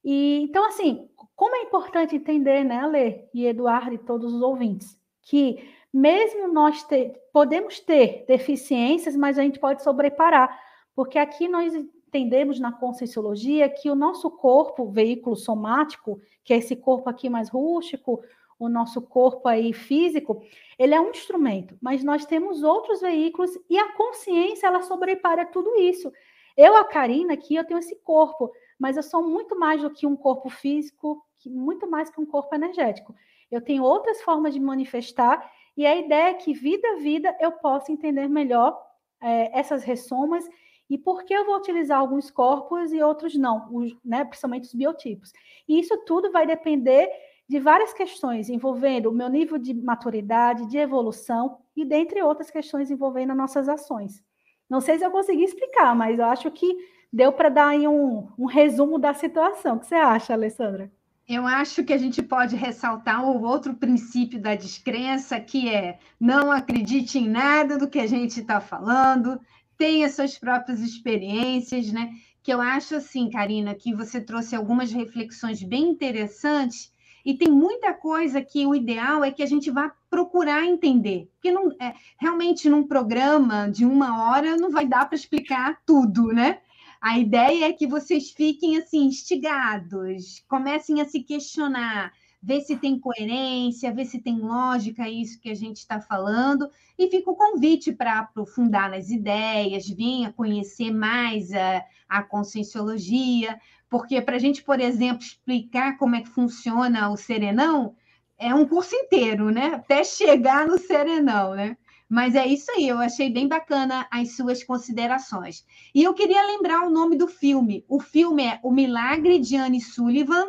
S2: E então, assim, como é importante entender, né, Lê e Eduardo e todos os ouvintes, que mesmo nós ter, podemos ter deficiências, mas a gente pode sobreparar, porque aqui nós entendemos na conscienciologia que o nosso corpo, veículo somático, que é esse corpo aqui mais rústico, o nosso corpo aí físico, ele é um instrumento, mas nós temos outros veículos e a consciência ela sobrepara tudo isso. Eu, a Karina, aqui, eu tenho esse corpo, mas eu sou muito mais do que um corpo físico, muito mais que um corpo energético. Eu tenho outras formas de manifestar e a ideia é que vida a vida eu possa entender melhor é, essas ressomas e por que eu vou utilizar alguns corpos e outros não, os, né, principalmente os biotipos. E isso tudo vai depender de várias questões envolvendo o meu nível de maturidade, de evolução e dentre outras questões envolvendo nossas ações. Não sei se eu consegui explicar, mas eu acho que deu para dar aí um, um resumo da situação. O que você acha, Alessandra?
S1: Eu acho que a gente pode ressaltar o outro princípio da descrença, que é não acredite em nada do que a gente está falando, tenha suas próprias experiências, né? Que eu acho assim, Karina, que você trouxe algumas reflexões bem interessantes e tem muita coisa que o ideal é que a gente vá procurar entender. Porque não, é, realmente, num programa de uma hora, não vai dar para explicar tudo, né? A ideia é que vocês fiquem assim, instigados, comecem a se questionar, ver se tem coerência, ver se tem lógica isso que a gente está falando, e fica o convite para aprofundar nas ideias, vir a conhecer mais a, a conscienciologia, porque para a gente, por exemplo, explicar como é que funciona o serenão, é um curso inteiro, né? Até chegar no serenão, né? Mas é isso aí, eu achei bem bacana as suas considerações. E eu queria lembrar o nome do filme. O filme é O Milagre de Anne Sullivan.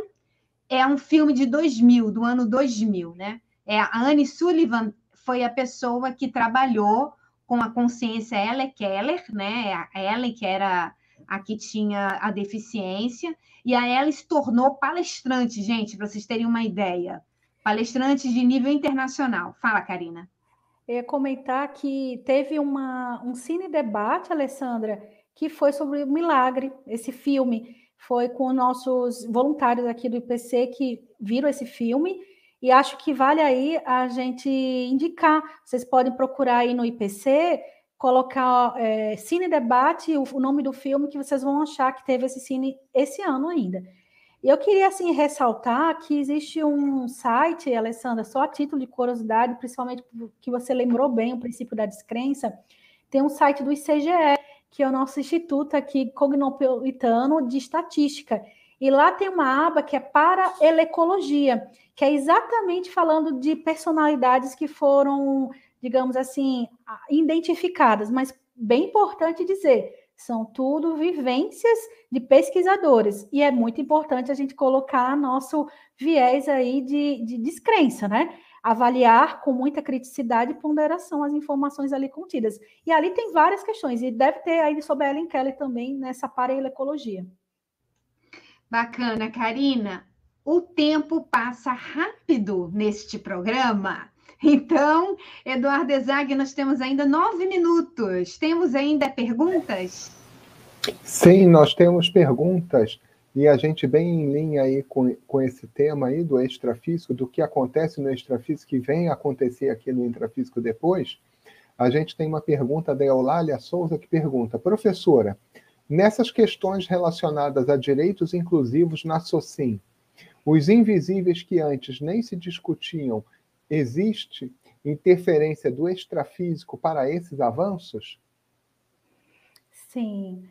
S1: É um filme de 2000, do ano 2000, né? É, a Anne Sullivan foi a pessoa que trabalhou com a consciência Ellen Keller, né? A Ellen, que era a que tinha a deficiência, e a ela se tornou palestrante, gente, para vocês terem uma ideia. Palestrante de nível internacional. Fala, Karina.
S2: Ia comentar que teve uma, um cine debate, Alessandra, que foi sobre o Milagre, esse filme. Foi com nossos voluntários aqui do IPC que viram esse filme. E acho que vale aí a gente indicar. Vocês podem procurar aí no IPC, colocar é, Cine Debate, o, o nome do filme, que vocês vão achar que teve esse cine esse ano ainda. E eu queria, assim, ressaltar que existe um site, Alessandra, só a título de curiosidade, principalmente que você lembrou bem o princípio da descrença, tem um site do ICGE, que é o nosso instituto aqui cognopolitano de estatística. E lá tem uma aba que é para elecologia, que é exatamente falando de personalidades que foram, digamos assim, identificadas, mas bem importante dizer, são tudo vivências de pesquisadores. E é muito importante a gente colocar nosso viés aí de, de descrença, né? Avaliar com muita criticidade e ponderação as informações ali contidas. E ali tem várias questões, e deve ter aí sobre a Ellen Keller também nessa ecologia.
S1: Bacana, Karina. O tempo passa rápido neste programa. Então, Eduardo Ezag, nós temos ainda nove minutos. Temos ainda perguntas?
S3: Sim, nós temos perguntas. E a gente bem em linha aí com, com esse tema aí do extrafísico, do que acontece no extrafísico e vem acontecer aqui no intrafísico depois, a gente tem uma pergunta da Eulália Souza que pergunta, professora, nessas questões relacionadas a direitos inclusivos na SOCIM, os invisíveis que antes nem se discutiam Existe interferência do extrafísico para esses avanços?
S2: Sim.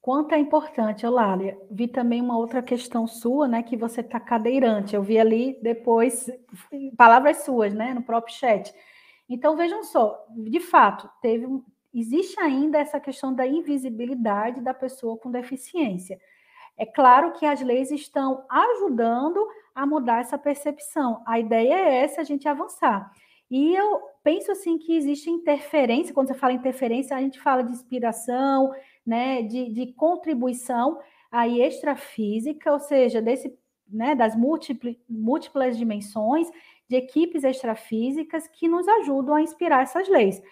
S2: Quanto é importante, Olália. Vi também uma outra questão sua, né? Que você está cadeirante. Eu vi ali depois palavras suas, né? No próprio chat. Então vejam só, de fato, teve existe ainda essa questão da invisibilidade da pessoa com deficiência. É claro que as leis estão ajudando a mudar essa percepção. A ideia é essa, a gente avançar. E eu penso assim que existe interferência, quando você fala interferência, a gente fala de inspiração, né, de, de contribuição aí extrafísica, ou seja, desse, né, das múltiplas, múltiplas dimensões de equipes extrafísicas que nos ajudam a inspirar essas leis.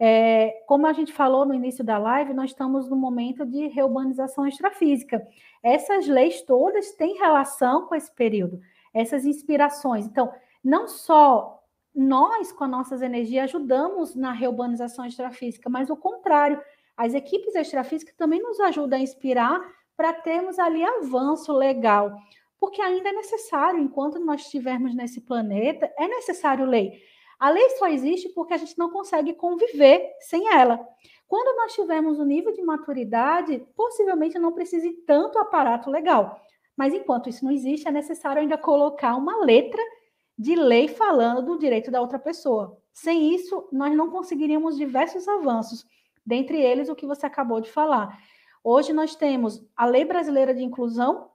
S2: É, como a gente falou no início da live, nós estamos no momento de reurbanização extrafísica. Essas leis todas têm relação com esse período, essas inspirações. Então, não só nós, com as nossas energias, ajudamos na reurbanização extrafísica, mas o contrário, as equipes extrafísicas também nos ajudam a inspirar para termos ali avanço legal. Porque ainda é necessário, enquanto nós estivermos nesse planeta, é necessário lei. A lei só existe porque a gente não consegue conviver sem ela. Quando nós tivermos o um nível de maturidade, possivelmente não precise tanto aparato legal. Mas enquanto isso não existe, é necessário ainda colocar uma letra de lei falando do direito da outra pessoa. Sem isso, nós não conseguiríamos diversos avanços, dentre eles o que você acabou de falar. Hoje nós temos a Lei Brasileira de Inclusão,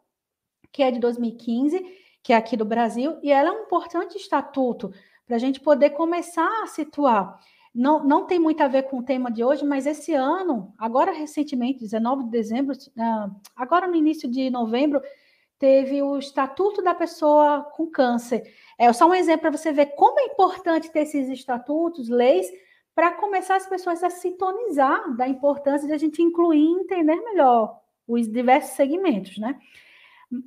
S2: que é de 2015, que é aqui do Brasil, e ela é um importante estatuto para a gente poder começar a situar. Não, não tem muito a ver com o tema de hoje, mas esse ano, agora recentemente, 19 de dezembro, ah, agora no início de novembro, teve o Estatuto da Pessoa com Câncer. É só um exemplo para você ver como é importante ter esses estatutos, leis, para começar as pessoas a sintonizar da importância de a gente incluir e entender melhor os diversos segmentos, né?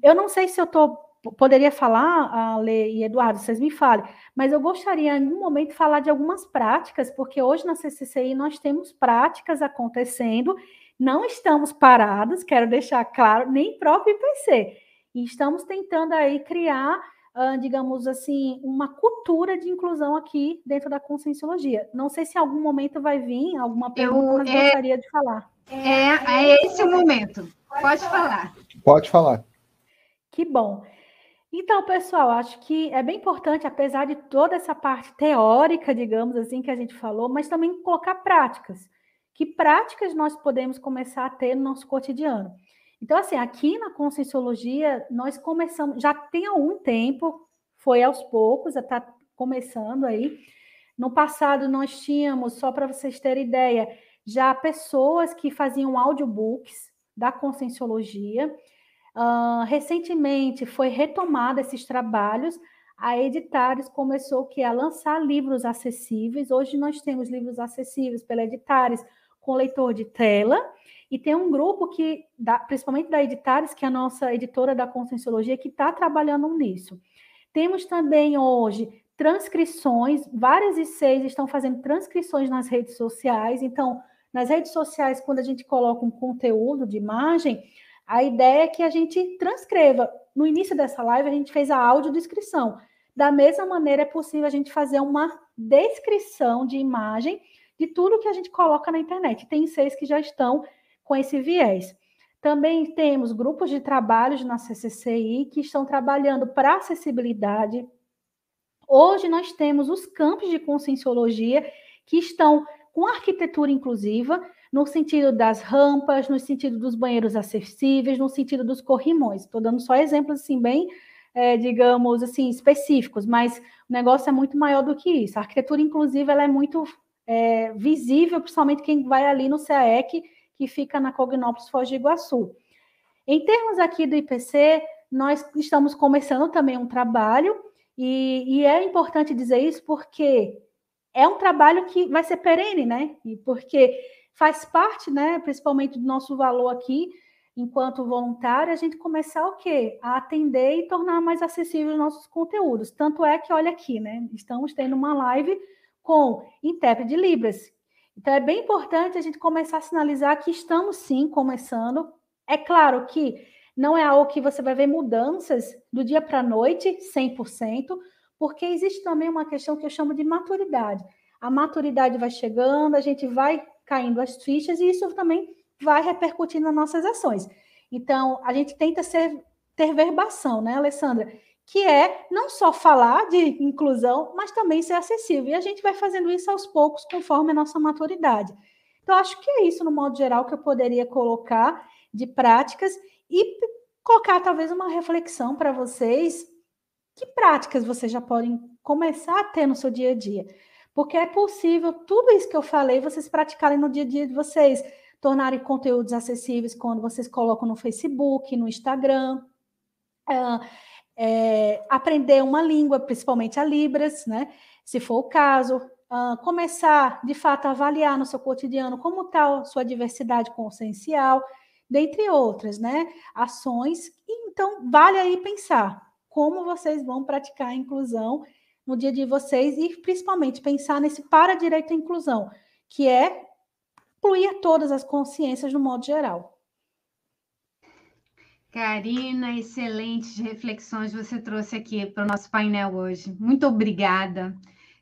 S2: Eu não sei se eu estou poderia falar, Ale e Eduardo, vocês me falem, mas eu gostaria em algum momento falar de algumas práticas, porque hoje na CCCI nós temos práticas acontecendo, não estamos parados, quero deixar claro, nem próprio IPC, e estamos tentando aí criar, uh, digamos assim, uma cultura de inclusão aqui dentro da conscienciologia. Não sei se em algum momento vai vir alguma pergunta, eu, mas é, gostaria de falar.
S1: É, é esse o momento. Pode falar.
S3: Pode falar.
S2: Que bom. Então, pessoal, acho que é bem importante, apesar de toda essa parte teórica, digamos assim, que a gente falou, mas também colocar práticas. Que práticas nós podemos começar a ter no nosso cotidiano? Então, assim, aqui na Conscienciologia, nós começamos, já tem algum tempo, foi aos poucos, está começando aí. No passado, nós tínhamos, só para vocês terem ideia, já pessoas que faziam audiobooks da Conscienciologia, Uh, recentemente foi retomada esses trabalhos a Editares começou que a lançar livros acessíveis. Hoje nós temos livros acessíveis pela Editares com leitor de tela, e tem um grupo que, principalmente da Editares, que é a nossa editora da Conscienciologia, que está trabalhando nisso. Temos também hoje transcrições, várias ICs estão fazendo transcrições nas redes sociais. Então, nas redes sociais, quando a gente coloca um conteúdo de imagem, a ideia é que a gente transcreva. No início dessa live, a gente fez a audiodescrição. Da mesma maneira, é possível a gente fazer uma descrição de imagem de tudo que a gente coloca na internet. Tem seis que já estão com esse viés. Também temos grupos de trabalhos na CCCI que estão trabalhando para acessibilidade. Hoje nós temos os campos de conscienciologia que estão com arquitetura inclusiva, no sentido das rampas, no sentido dos banheiros acessíveis, no sentido dos corrimões. Estou dando só exemplos assim bem, é, digamos assim, específicos, mas o negócio é muito maior do que isso. A arquitetura inclusiva ela é muito é, visível, principalmente quem vai ali no CAEC, que fica na Cognópolis Foz do Iguaçu. Em termos aqui do IPC, nós estamos começando também um trabalho, e, e é importante dizer isso porque é um trabalho que vai ser perene, né? E porque faz parte, né, principalmente do nosso valor aqui, enquanto voluntário, a gente começar o quê? A atender e tornar mais acessíveis os nossos conteúdos. Tanto é que, olha aqui, né? Estamos tendo uma live com intérprete de Libras. Então, é bem importante a gente começar a sinalizar que estamos sim começando. É claro que não é algo que você vai ver mudanças do dia para a noite, 100%, porque existe também uma questão que eu chamo de maturidade. A maturidade vai chegando, a gente vai caindo as fichas e isso também vai repercutir nas nossas ações. Então, a gente tenta ser, ter verbação, né, Alessandra? Que é não só falar de inclusão, mas também ser acessível. E a gente vai fazendo isso aos poucos, conforme a nossa maturidade. Então, acho que é isso, no modo geral, que eu poderia colocar de práticas e colocar talvez uma reflexão para vocês que práticas vocês já podem começar a ter no seu dia a dia? Porque é possível tudo isso que eu falei vocês praticarem no dia a dia de vocês, tornarem conteúdos acessíveis quando vocês colocam no Facebook, no Instagram, é, é, aprender uma língua, principalmente a Libras, né? Se for o caso, uh, começar de fato a avaliar no seu cotidiano como está sua diversidade consciencial, dentre outras, né? Ações. Então, vale aí pensar como vocês vão praticar a inclusão no dia de vocês e principalmente pensar nesse para direito à inclusão, que é incluir todas as consciências no modo geral.
S1: Karina, excelentes reflexões você trouxe aqui para o nosso painel hoje. Muito obrigada.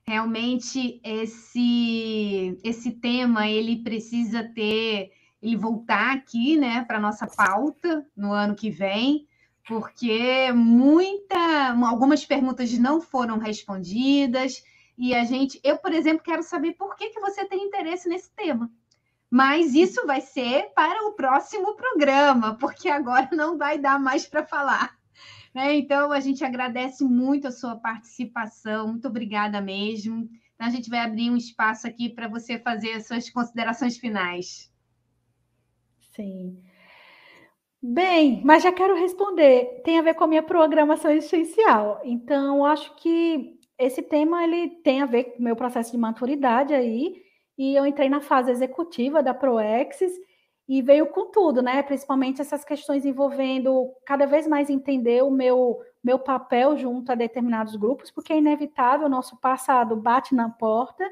S1: Realmente esse esse tema ele precisa ter ele voltar aqui, né, para nossa pauta no ano que vem porque muita, algumas perguntas não foram respondidas e a gente, eu, por exemplo, quero saber por que, que você tem interesse nesse tema. Mas isso vai ser para o próximo programa, porque agora não vai dar mais para falar. Né? Então, a gente agradece muito a sua participação, muito obrigada mesmo. Então, a gente vai abrir um espaço aqui para você fazer as suas considerações finais.
S2: Sim. Bem, mas já quero responder. Tem a ver com a minha programação essencial. Então, acho que esse tema ele tem a ver com o meu processo de maturidade aí. E eu entrei na fase executiva da Proexis e veio com tudo, né? Principalmente essas questões envolvendo cada vez mais entender o meu, meu papel junto a determinados grupos, porque é inevitável, o nosso passado bate na porta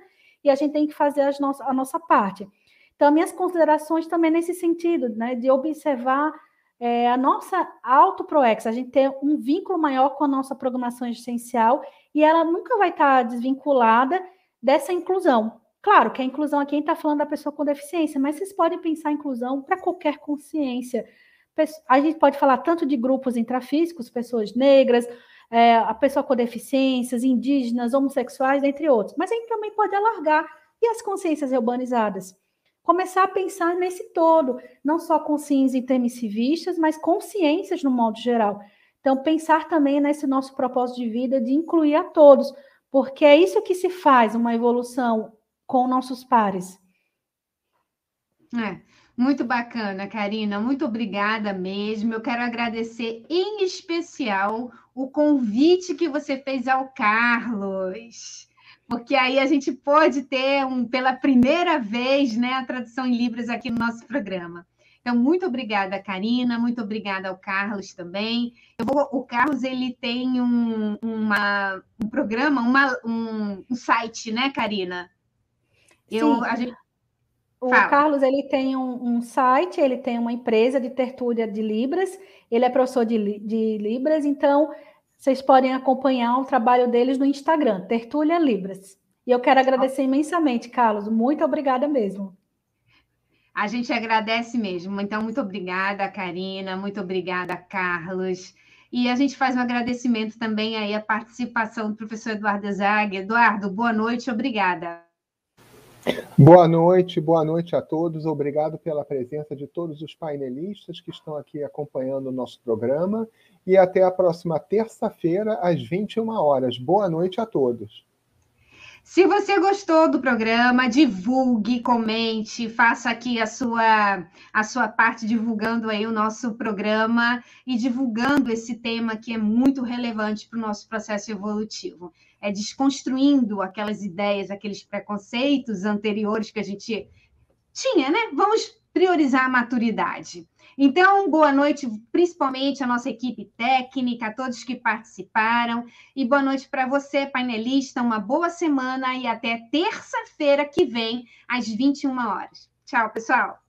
S2: e a gente tem que fazer as no a nossa parte. Então, minhas considerações também nesse sentido, né? De observar é, a nossa auto-proex, a gente tem um vínculo maior com a nossa programação essencial e ela nunca vai estar desvinculada dessa inclusão. Claro que a inclusão aqui está falando da pessoa com deficiência, mas vocês podem pensar a inclusão para qualquer consciência. A gente pode falar tanto de grupos intrafísicos, pessoas negras, é, a pessoa com deficiências, indígenas, homossexuais, entre outros. Mas a gente também pode alargar. E as consciências urbanizadas? Começar a pensar nesse todo, não só consciências intermissivistas, mas consciências no modo geral. Então, pensar também nesse nosso propósito de vida de incluir a todos, porque é isso que se faz uma evolução com nossos pares.
S1: É, muito bacana, Karina, muito obrigada mesmo. Eu quero agradecer em especial o convite que você fez ao Carlos, porque aí a gente pôde ter um, pela primeira vez né, a tradução em Libras aqui no nosso programa. Então, muito obrigada, Karina, muito obrigada ao Carlos também. Vou, o Carlos ele tem um, uma, um programa, uma, um, um, site, né, Karina?
S2: Eu, Sim. Gente... O Fala. Carlos ele tem um, um, site, ele tem uma empresa de tertúlia de Libras, ele é professor de, de Libras, então vocês podem acompanhar o trabalho deles no Instagram, Tertúlia Libras. E eu quero agradecer imensamente, Carlos. Muito obrigada mesmo.
S1: A gente agradece mesmo. Então, muito obrigada, Karina, muito obrigada, Carlos. E a gente faz um agradecimento também aí à participação do professor Eduardo Zag. Eduardo, boa noite, obrigada.
S3: Boa noite, boa noite a todos. Obrigado pela presença de todos os painelistas que estão aqui acompanhando o nosso programa. E até a próxima terça-feira, às 21 horas. Boa noite a todos.
S1: Se você gostou do programa, divulgue, comente, faça aqui a sua, a sua parte divulgando aí o nosso programa e divulgando esse tema que é muito relevante para o nosso processo evolutivo. É desconstruindo aquelas ideias, aqueles preconceitos anteriores que a gente tinha, né? Vamos priorizar a maturidade. Então, boa noite, principalmente à nossa equipe técnica, a todos que participaram, e boa noite para você, painelista, uma boa semana e até terça-feira que vem, às 21 horas. Tchau, pessoal!